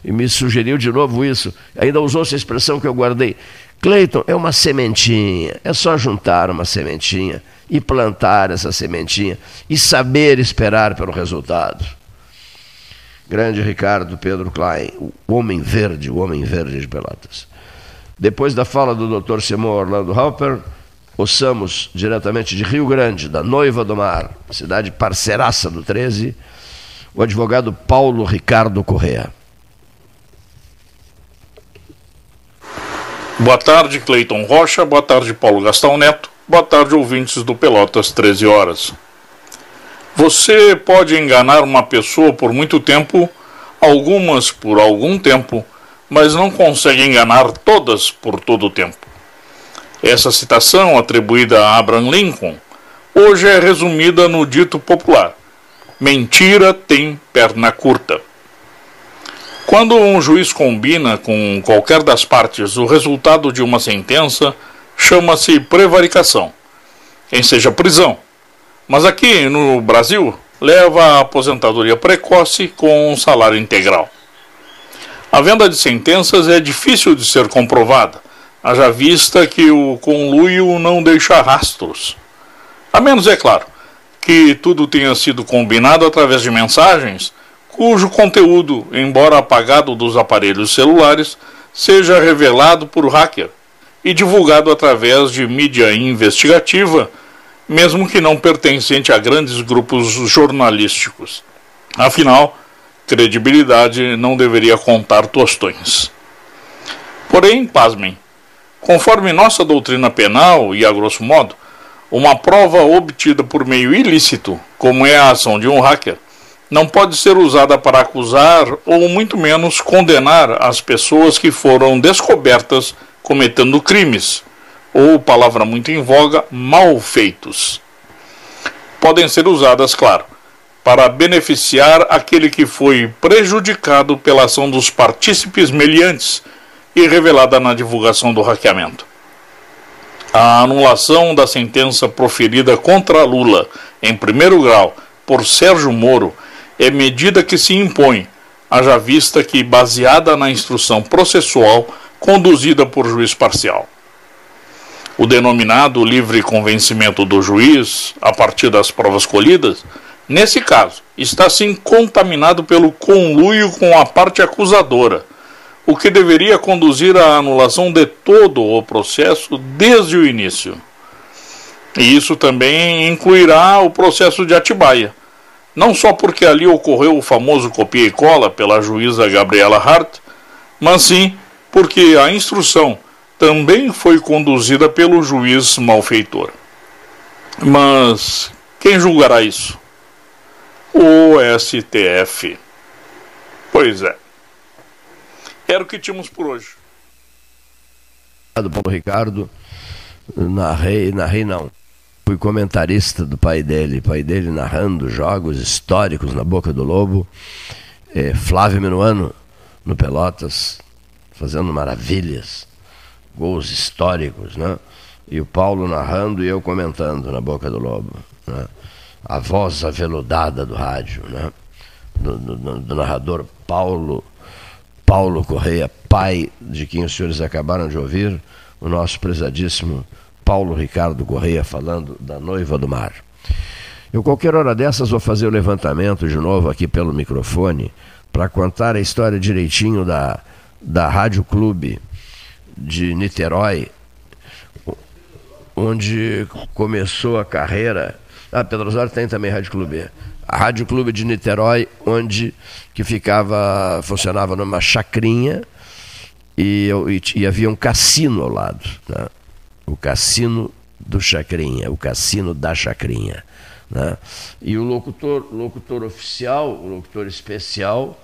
e me sugeriu de novo isso. Ainda usou essa expressão que eu guardei. Cleiton, é uma sementinha, é só juntar uma sementinha e plantar essa sementinha e saber esperar pelo resultado. Grande Ricardo Pedro Klein, o homem verde, o homem verde de Pelotas. Depois da fala do Dr. Simão Orlando Hopper, Ouçamos diretamente de Rio Grande, da Noiva do Mar, cidade parceiraça do 13, o advogado Paulo Ricardo Correa. Boa tarde, Cleiton Rocha. Boa tarde, Paulo Gastão Neto. Boa tarde, ouvintes do Pelotas 13 Horas. Você pode enganar uma pessoa por muito tempo, algumas por algum tempo, mas não consegue enganar todas por todo o tempo. Essa citação, atribuída a Abraham Lincoln, hoje é resumida no dito popular: mentira tem perna curta. Quando um juiz combina com qualquer das partes o resultado de uma sentença, chama-se prevaricação, em seja prisão. Mas aqui no Brasil, leva a aposentadoria precoce com um salário integral. A venda de sentenças é difícil de ser comprovada, haja vista que o conluio não deixa rastros. A menos, é claro, que tudo tenha sido combinado através de mensagens, cujo conteúdo, embora apagado dos aparelhos celulares, seja revelado por hacker e divulgado através de mídia investigativa, mesmo que não pertencente a grandes grupos jornalísticos. Afinal, credibilidade não deveria contar tostões. Porém, pasmem, conforme nossa doutrina penal e a grosso modo, uma prova obtida por meio ilícito, como é a ação de um hacker, não pode ser usada para acusar ou muito menos condenar as pessoas que foram descobertas cometendo crimes, ou, palavra muito em voga, mal feitos. Podem ser usadas, claro, para beneficiar aquele que foi prejudicado pela ação dos partícipes meliantes e revelada na divulgação do hackeamento. A anulação da sentença proferida contra Lula em primeiro grau por Sérgio Moro é medida que se impõe, haja vista que baseada na instrução processual conduzida por juiz parcial. O denominado livre convencimento do juiz, a partir das provas colhidas, Nesse caso, está sim contaminado pelo conluio com a parte acusadora, o que deveria conduzir à anulação de todo o processo desde o início. E isso também incluirá o processo de Atibaia, não só porque ali ocorreu o famoso copia e cola pela juíza Gabriela Hart, mas sim porque a instrução também foi conduzida pelo juiz malfeitor. Mas quem julgará isso? O STF. Pois é. Era o que tínhamos por hoje. Do Paulo Ricardo, narrei, narrei não. Fui comentarista do pai dele, pai dele narrando jogos históricos na Boca do Lobo. É, Flávio Minuano, no Pelotas, fazendo maravilhas, gols históricos, né? E o Paulo narrando e eu comentando na Boca do Lobo. Né? a voz aveludada do rádio, né? do, do, do narrador Paulo, Paulo Correia, pai de quem os senhores acabaram de ouvir, o nosso prezadíssimo Paulo Ricardo Correia falando da noiva do mar. Eu qualquer hora dessas vou fazer o levantamento de novo aqui pelo microfone para contar a história direitinho da, da Rádio Clube de Niterói, onde começou a carreira ah, Pedro Osório tem também Rádio Clube. A Rádio Clube de Niterói, onde que ficava, funcionava numa chacrinha e, e, e havia um cassino ao lado. Né? O cassino do Chacrinha, o cassino da Chacrinha. Né? E o locutor, locutor oficial, o locutor especial,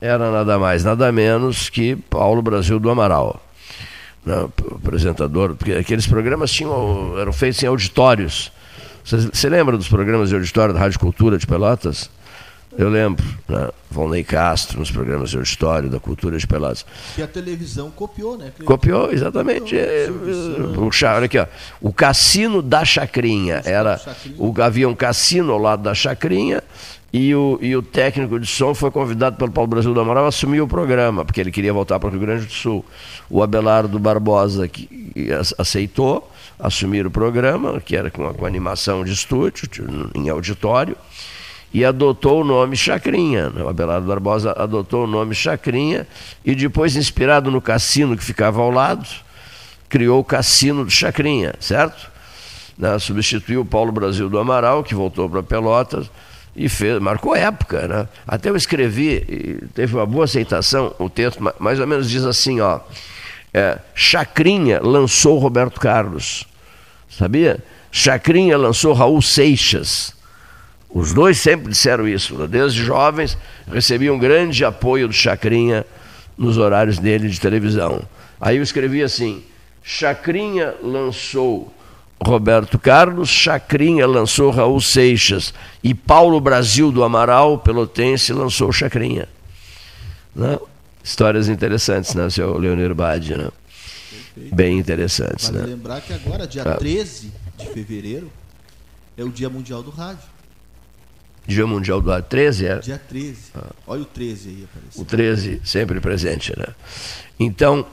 era nada mais, nada menos que Paulo Brasil do Amaral. Né? apresentador, porque aqueles programas tinham, eram feitos em auditórios você lembra dos programas de auditório da Rádio Cultura de Pelotas? Eu lembro, né? Volney Castro nos programas de auditório da Cultura de Pelotas. Que a televisão copiou, né? Copiou, exatamente. Copiou, é, o, olha aqui, ó. o cassino da Chacrinha. Era, o, havia um cassino ao lado da Chacrinha e o, e o técnico de som foi convidado pelo Paulo Brasil do Amaral a assumir o programa, porque ele queria voltar para o Rio Grande do Sul. O Abelardo Barbosa que aceitou assumir o programa, que era com, com animação de estúdio, em auditório, e adotou o nome Chacrinha. Né? O Abelardo Barbosa adotou o nome Chacrinha e depois, inspirado no cassino que ficava ao lado, criou o Cassino do Chacrinha, certo? Né? Substituiu o Paulo Brasil do Amaral, que voltou para Pelotas e fez, marcou época. Né? Até eu escrevi, teve uma boa aceitação, o texto mais ou menos diz assim, ó, é, Chacrinha lançou Roberto Carlos. Sabia? Chacrinha lançou Raul Seixas. Os dois sempre disseram isso. Né? Desde jovens recebiam grande apoio do Chacrinha nos horários dele de televisão. Aí eu escrevi assim: Chacrinha lançou Roberto Carlos, Chacrinha lançou Raul Seixas e Paulo Brasil do Amaral, pelotense, lançou Chacrinha. Né? Histórias interessantes, né, seu Leonir Badi, né? Perfeito. Bem interessantes. Vale né? lembrar que agora, dia ah. 13 de fevereiro, é o Dia Mundial do Rádio. Dia Mundial do Ar, 13 é? Dia 13. Ah. Olha o 13 aí aparecendo. O 13, sempre presente, né? Então,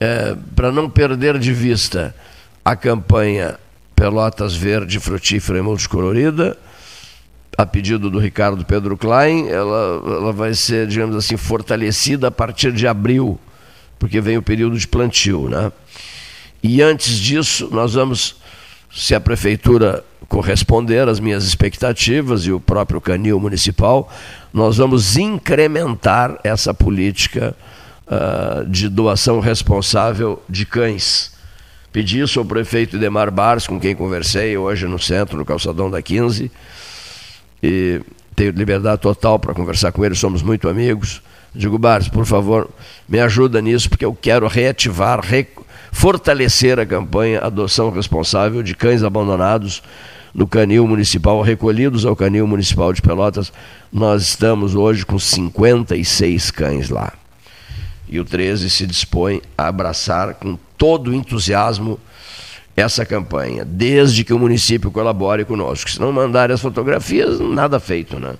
é, para não perder de vista a campanha Pelotas Verde, Frutífera e Multicolorida, a pedido do Ricardo Pedro Klein, ela, ela vai ser, digamos assim, fortalecida a partir de abril, porque vem o período de plantio, né? E antes disso, nós vamos, se a prefeitura corresponder às minhas expectativas e o próprio canil municipal, nós vamos incrementar essa política uh, de doação responsável de cães. Pedi isso ao prefeito Demar Bars, com quem conversei hoje no centro, no calçadão da 15, e tenho liberdade total para conversar com ele, somos muito amigos. Digo, Bars, por favor, me ajuda nisso, porque eu quero reativar, re... fortalecer a campanha Adoção Responsável de Cães Abandonados no Canil Municipal, recolhidos ao Canil Municipal de Pelotas. Nós estamos hoje com 56 cães lá. E o 13 se dispõe a abraçar com todo entusiasmo essa campanha, desde que o município colabore conosco. Se não mandarem as fotografias, nada feito, né?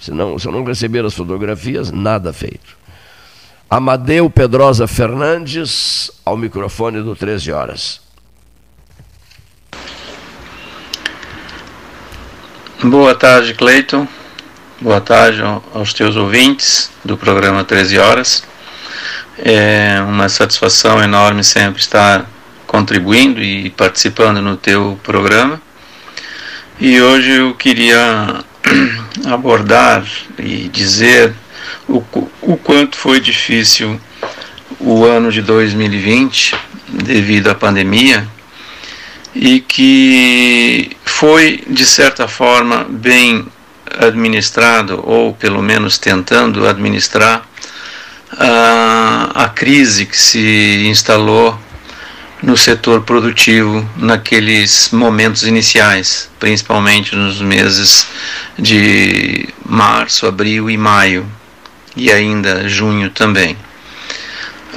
Se não, se não receber as fotografias, nada feito. Amadeu Pedrosa Fernandes, ao microfone do 13 horas. Boa tarde, Cleiton. Boa tarde aos teus ouvintes do programa 13 Horas. É uma satisfação enorme sempre estar contribuindo e participando no teu programa. E hoje eu queria abordar e dizer o, o quanto foi difícil o ano de 2020 devido à pandemia e que foi, de certa forma, bem administrado, ou pelo menos tentando administrar, a, a crise que se instalou no setor produtivo naqueles momentos iniciais, principalmente nos meses de março, abril e maio, e ainda junho também.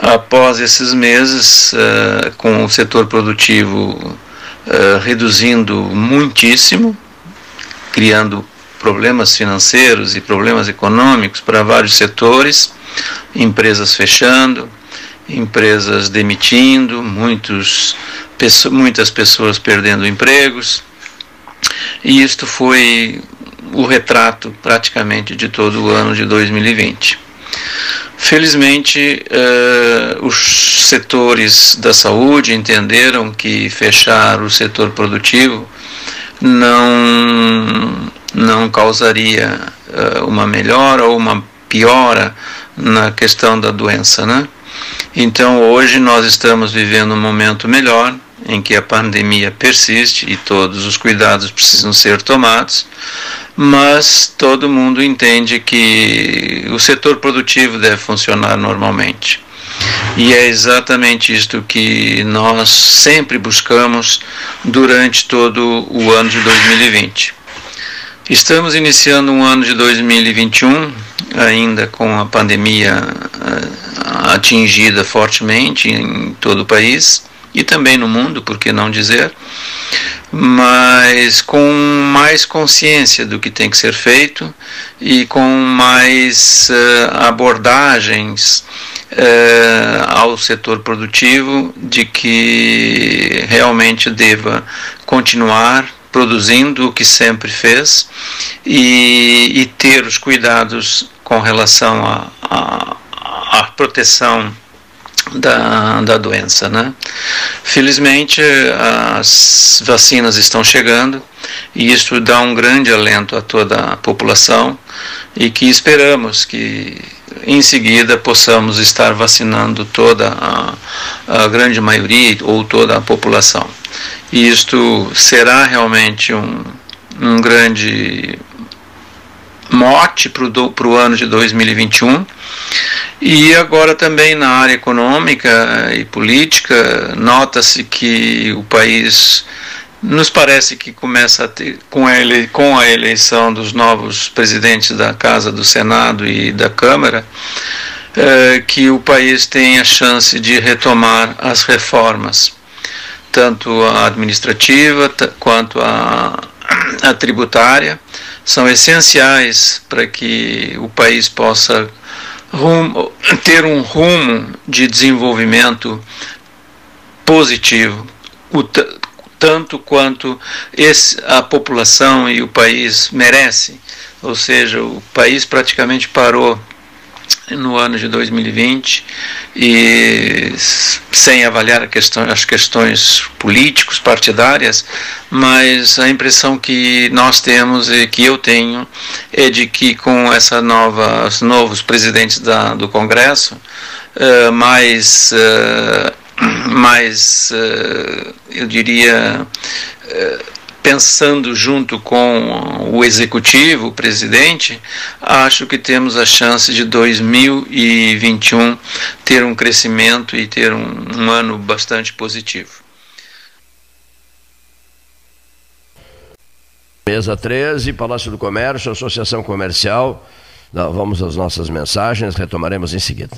Após esses meses, uh, com o setor produtivo uh, reduzindo muitíssimo, criando problemas financeiros e problemas econômicos para vários setores, empresas fechando, empresas demitindo, muitos, muitas pessoas perdendo empregos. E isto foi o retrato praticamente de todo o ano de 2020. Felizmente, uh, os setores da saúde entenderam que fechar o setor produtivo não, não causaria uh, uma melhora ou uma piora na questão da doença, né? Então, hoje nós estamos vivendo um momento melhor em que a pandemia persiste e todos os cuidados precisam ser tomados, mas todo mundo entende que o setor produtivo deve funcionar normalmente. E é exatamente isto que nós sempre buscamos durante todo o ano de 2020. Estamos iniciando um ano de 2021, ainda com a pandemia eh, atingida fortemente em todo o país e também no mundo, por que não dizer, mas com mais consciência do que tem que ser feito e com mais uh, abordagens uh, ao setor produtivo de que realmente deva continuar produzindo o que sempre fez e, e ter os cuidados com relação à proteção da, da doença. Né? Felizmente, as vacinas estão chegando e isso dá um grande alento a toda a população e que esperamos que em seguida possamos estar vacinando toda a, a grande maioria ou toda a população. E isto será realmente um, um grande mote para o ano de 2021 e agora também na área econômica e política, nota-se que o país nos parece que começa a ter, com a, ele, com a eleição dos novos presidentes da Casa, do Senado e da Câmara, é, que o país tem a chance de retomar as reformas, tanto a administrativa quanto a, a tributária, são essenciais para que o país possa rumo, ter um rumo de desenvolvimento positivo, o tanto quanto esse, a população e o país merece. Ou seja, o país praticamente parou no ano de 2020 e sem avaliar questão, as questões políticos partidárias, mas a impressão que nós temos e que eu tenho é de que com essa nova, os novos presidentes da, do Congresso, uh, mais, uh, *clears throat* mais uh, eu diria pensando junto com o executivo, o presidente, acho que temos a chance de 2021 ter um crescimento e ter um, um ano bastante positivo. Mesa 13, Palácio do Comércio, Associação Comercial. Vamos às nossas mensagens, retomaremos em seguida.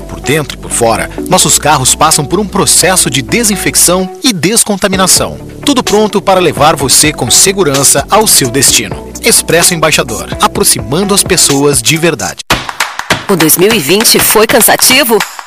Dentro e por fora, nossos carros passam por um processo de desinfecção e descontaminação. Tudo pronto para levar você com segurança ao seu destino. Expresso Embaixador, aproximando as pessoas de verdade. O 2020 foi cansativo?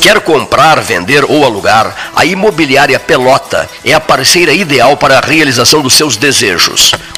Quer comprar, vender ou alugar? A Imobiliária Pelota é a parceira ideal para a realização dos seus desejos.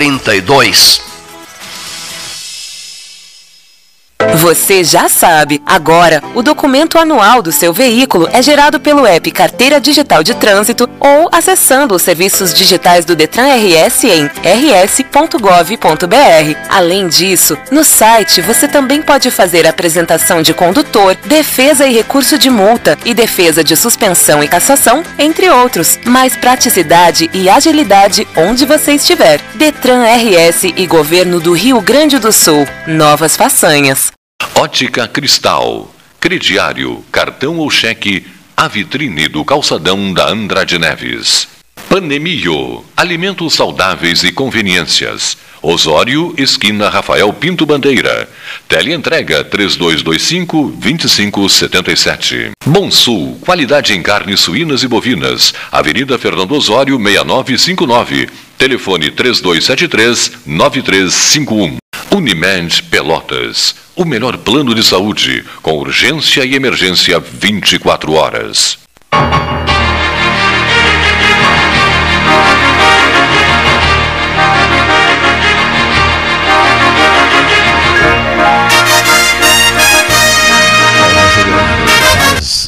7432. Você já sabe, agora o documento anual do seu veículo é gerado pelo app Carteira Digital de Trânsito ou acessando os serviços digitais do Detran RS em rs.gov.br. Além disso, no site você também pode fazer apresentação de condutor, defesa e recurso de multa e defesa de suspensão e cassação, entre outros. Mais praticidade e agilidade onde você estiver. Detran RS e Governo do Rio Grande do Sul. Novas façanhas. Ótica Cristal. Crediário, cartão ou cheque, a vitrine do calçadão da Andrade Neves. Panemio, alimentos saudáveis e conveniências. Osório, esquina Rafael Pinto Bandeira. Teleentrega 3225-2577. Bom Sul, qualidade em carnes suínas e bovinas. Avenida Fernando Osório, 6959. Telefone 3273-9351. Unimed Pelotas. O melhor plano de saúde, com urgência e emergência 24 horas.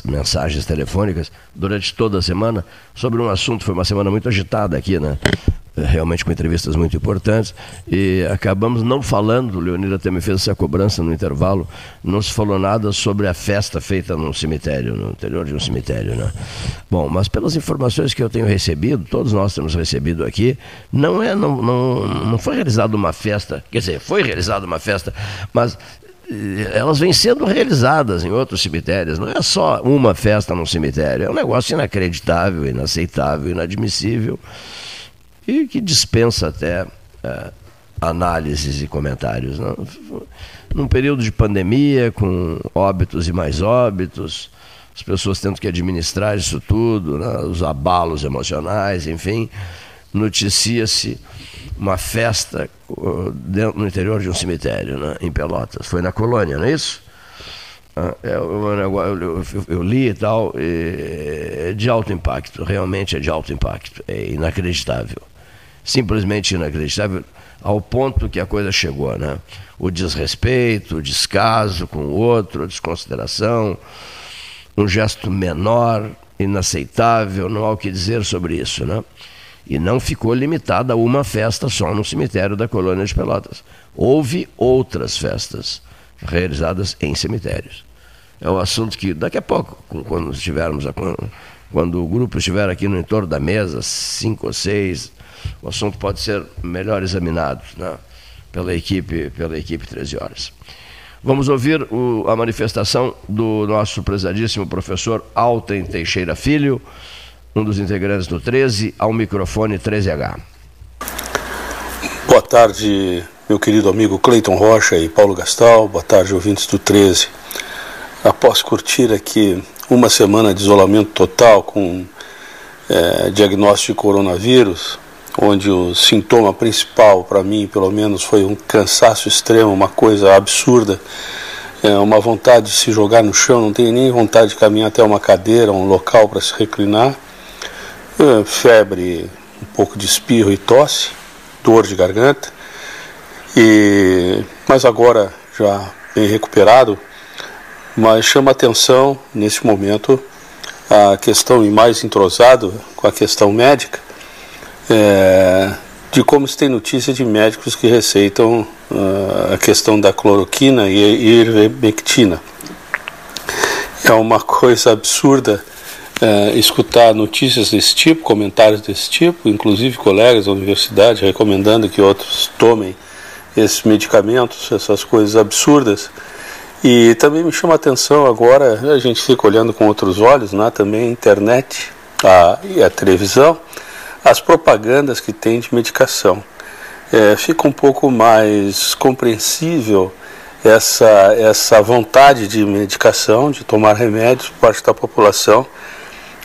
mensagens telefônicas durante toda a semana sobre um assunto. Foi uma semana muito agitada aqui, né? Realmente com entrevistas muito importantes. E acabamos não falando, o Leonida até me fez essa cobrança no intervalo, não se falou nada sobre a festa feita num cemitério, no interior de um cemitério, né? Bom, mas pelas informações que eu tenho recebido, todos nós temos recebido aqui, não é, não, não, não foi realizada uma festa, quer dizer, foi realizada uma festa, mas elas vêm sendo realizadas em outros cemitérios. Não é só uma festa num cemitério. É um negócio inacreditável, inaceitável, inadmissível e que dispensa até é, análises e comentários. Não? Num período de pandemia, com óbitos e mais óbitos, as pessoas tendo que administrar isso tudo, né? os abalos emocionais, enfim, noticia-se uma festa uh, dentro, no interior de um cemitério, né, em Pelotas. Foi na colônia, não é isso? Ah, é, eu, eu, li e tal, é de alto impacto, realmente é de alto impacto, é inacreditável. Simplesmente inacreditável, ao ponto que a coisa chegou, né? O desrespeito, o descaso com o outro, a desconsideração, um gesto menor, inaceitável, não há o que dizer sobre isso, né? E não ficou limitada a uma festa só no cemitério da colônia de Pelotas. Houve outras festas realizadas em cemitérios. É um assunto que daqui a pouco, quando estivermos quando o grupo estiver aqui no entorno da mesa, cinco ou seis, o assunto pode ser melhor examinado né, pela equipe, pela equipe 13 horas. Vamos ouvir o, a manifestação do nosso prezadíssimo professor Alten Teixeira Filho um dos integrantes do 13, ao microfone 13H. Boa tarde, meu querido amigo Cleiton Rocha e Paulo Gastal. Boa tarde, ouvintes do 13. Após curtir aqui uma semana de isolamento total com é, diagnóstico de coronavírus, onde o sintoma principal para mim, pelo menos, foi um cansaço extremo, uma coisa absurda, é, uma vontade de se jogar no chão, não tenho nem vontade de caminhar até uma cadeira, um local para se reclinar. É, febre, um pouco de espirro e tosse, dor de garganta, e, mas agora já bem recuperado, mas chama atenção nesse momento a questão e mais entrosado com a questão médica, é, de como se tem notícia de médicos que receitam uh, a questão da cloroquina e ivermectina. É uma coisa absurda é, escutar notícias desse tipo, comentários desse tipo, inclusive colegas da universidade recomendando que outros tomem esses medicamentos, essas coisas absurdas. E também me chama a atenção agora, a gente fica olhando com outros olhos, né, também a internet a, e a televisão, as propagandas que tem de medicação. É, fica um pouco mais compreensível essa, essa vontade de medicação, de tomar remédios por parte da população,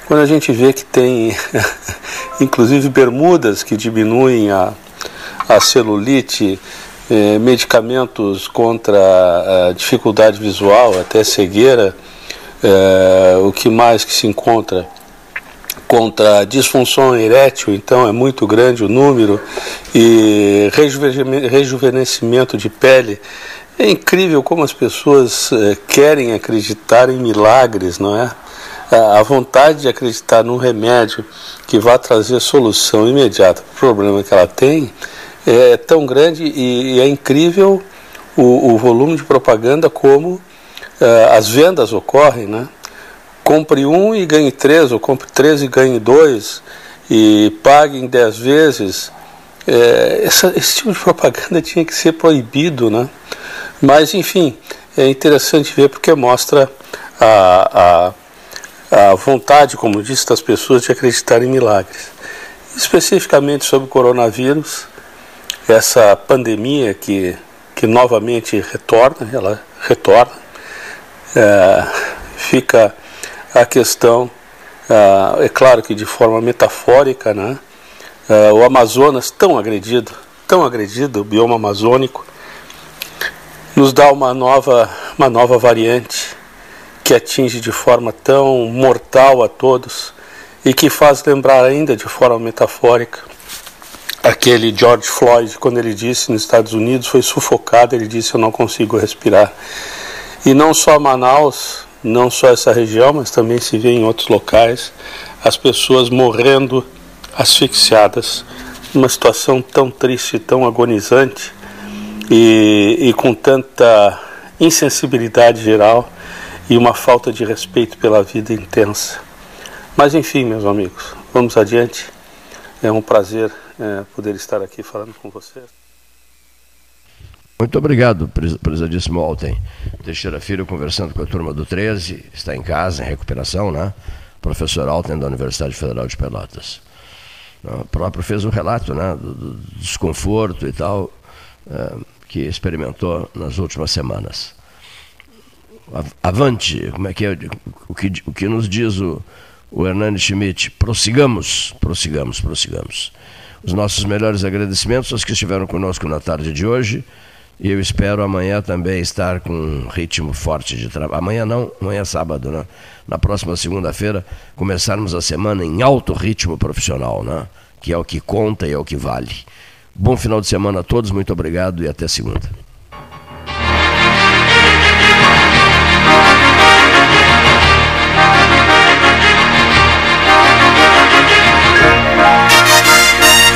quando a gente vê que tem, *laughs* inclusive, bermudas que diminuem a, a celulite, eh, medicamentos contra dificuldade visual, até cegueira, eh, o que mais que se encontra? Contra a disfunção erétil, então é muito grande o número, e rejuvenescimento de pele. É incrível como as pessoas eh, querem acreditar em milagres, não é? a vontade de acreditar num remédio que vá trazer solução imediata para o problema que ela tem é tão grande e, é incrível o, o volume de propaganda como uh, as vendas ocorrem, né? Compre um e ganhe três, ou compre três e ganhe dois, e pague em dez vezes. É, essa, esse tipo de propaganda tinha que ser proibido, né? Mas, enfim, é interessante ver porque mostra a, a a vontade, como disse, das pessoas de acreditar em milagres. Especificamente sobre o coronavírus, essa pandemia que, que novamente retorna, ela retorna, é, fica a questão, é, claro que de forma metafórica, né? É, o Amazonas tão agredido, tão agredido, o bioma amazônico, nos dá uma nova, uma nova variante que atinge de forma tão mortal a todos e que faz lembrar ainda de forma metafórica aquele George Floyd quando ele disse nos Estados Unidos foi sufocado, ele disse eu não consigo respirar. E não só Manaus, não só essa região, mas também se vê em outros locais as pessoas morrendo asfixiadas, numa situação tão triste, tão agonizante e, e com tanta insensibilidade geral e uma falta de respeito pela vida intensa. Mas enfim, meus amigos, vamos adiante. É um prazer é, poder estar aqui falando com vocês. Muito obrigado, prezadíssimo Alten. Teixeira Filho conversando com a turma do 13, está em casa, em recuperação, né? Professor Alten da Universidade Federal de Pelotas. O próprio fez um relato né, do, do desconforto e tal é, que experimentou nas últimas semanas. Avante, como é que é? O que, o que nos diz o, o Hernani Schmidt? Prossigamos, prossigamos, prossigamos. Os nossos melhores agradecimentos aos que estiveram conosco na tarde de hoje. E eu espero amanhã também estar com um ritmo forte de trabalho. Amanhã não, amanhã é sábado, né? Na próxima segunda-feira, começarmos a semana em alto ritmo profissional, né? Que é o que conta e é o que vale. Bom final de semana a todos, muito obrigado e até segunda.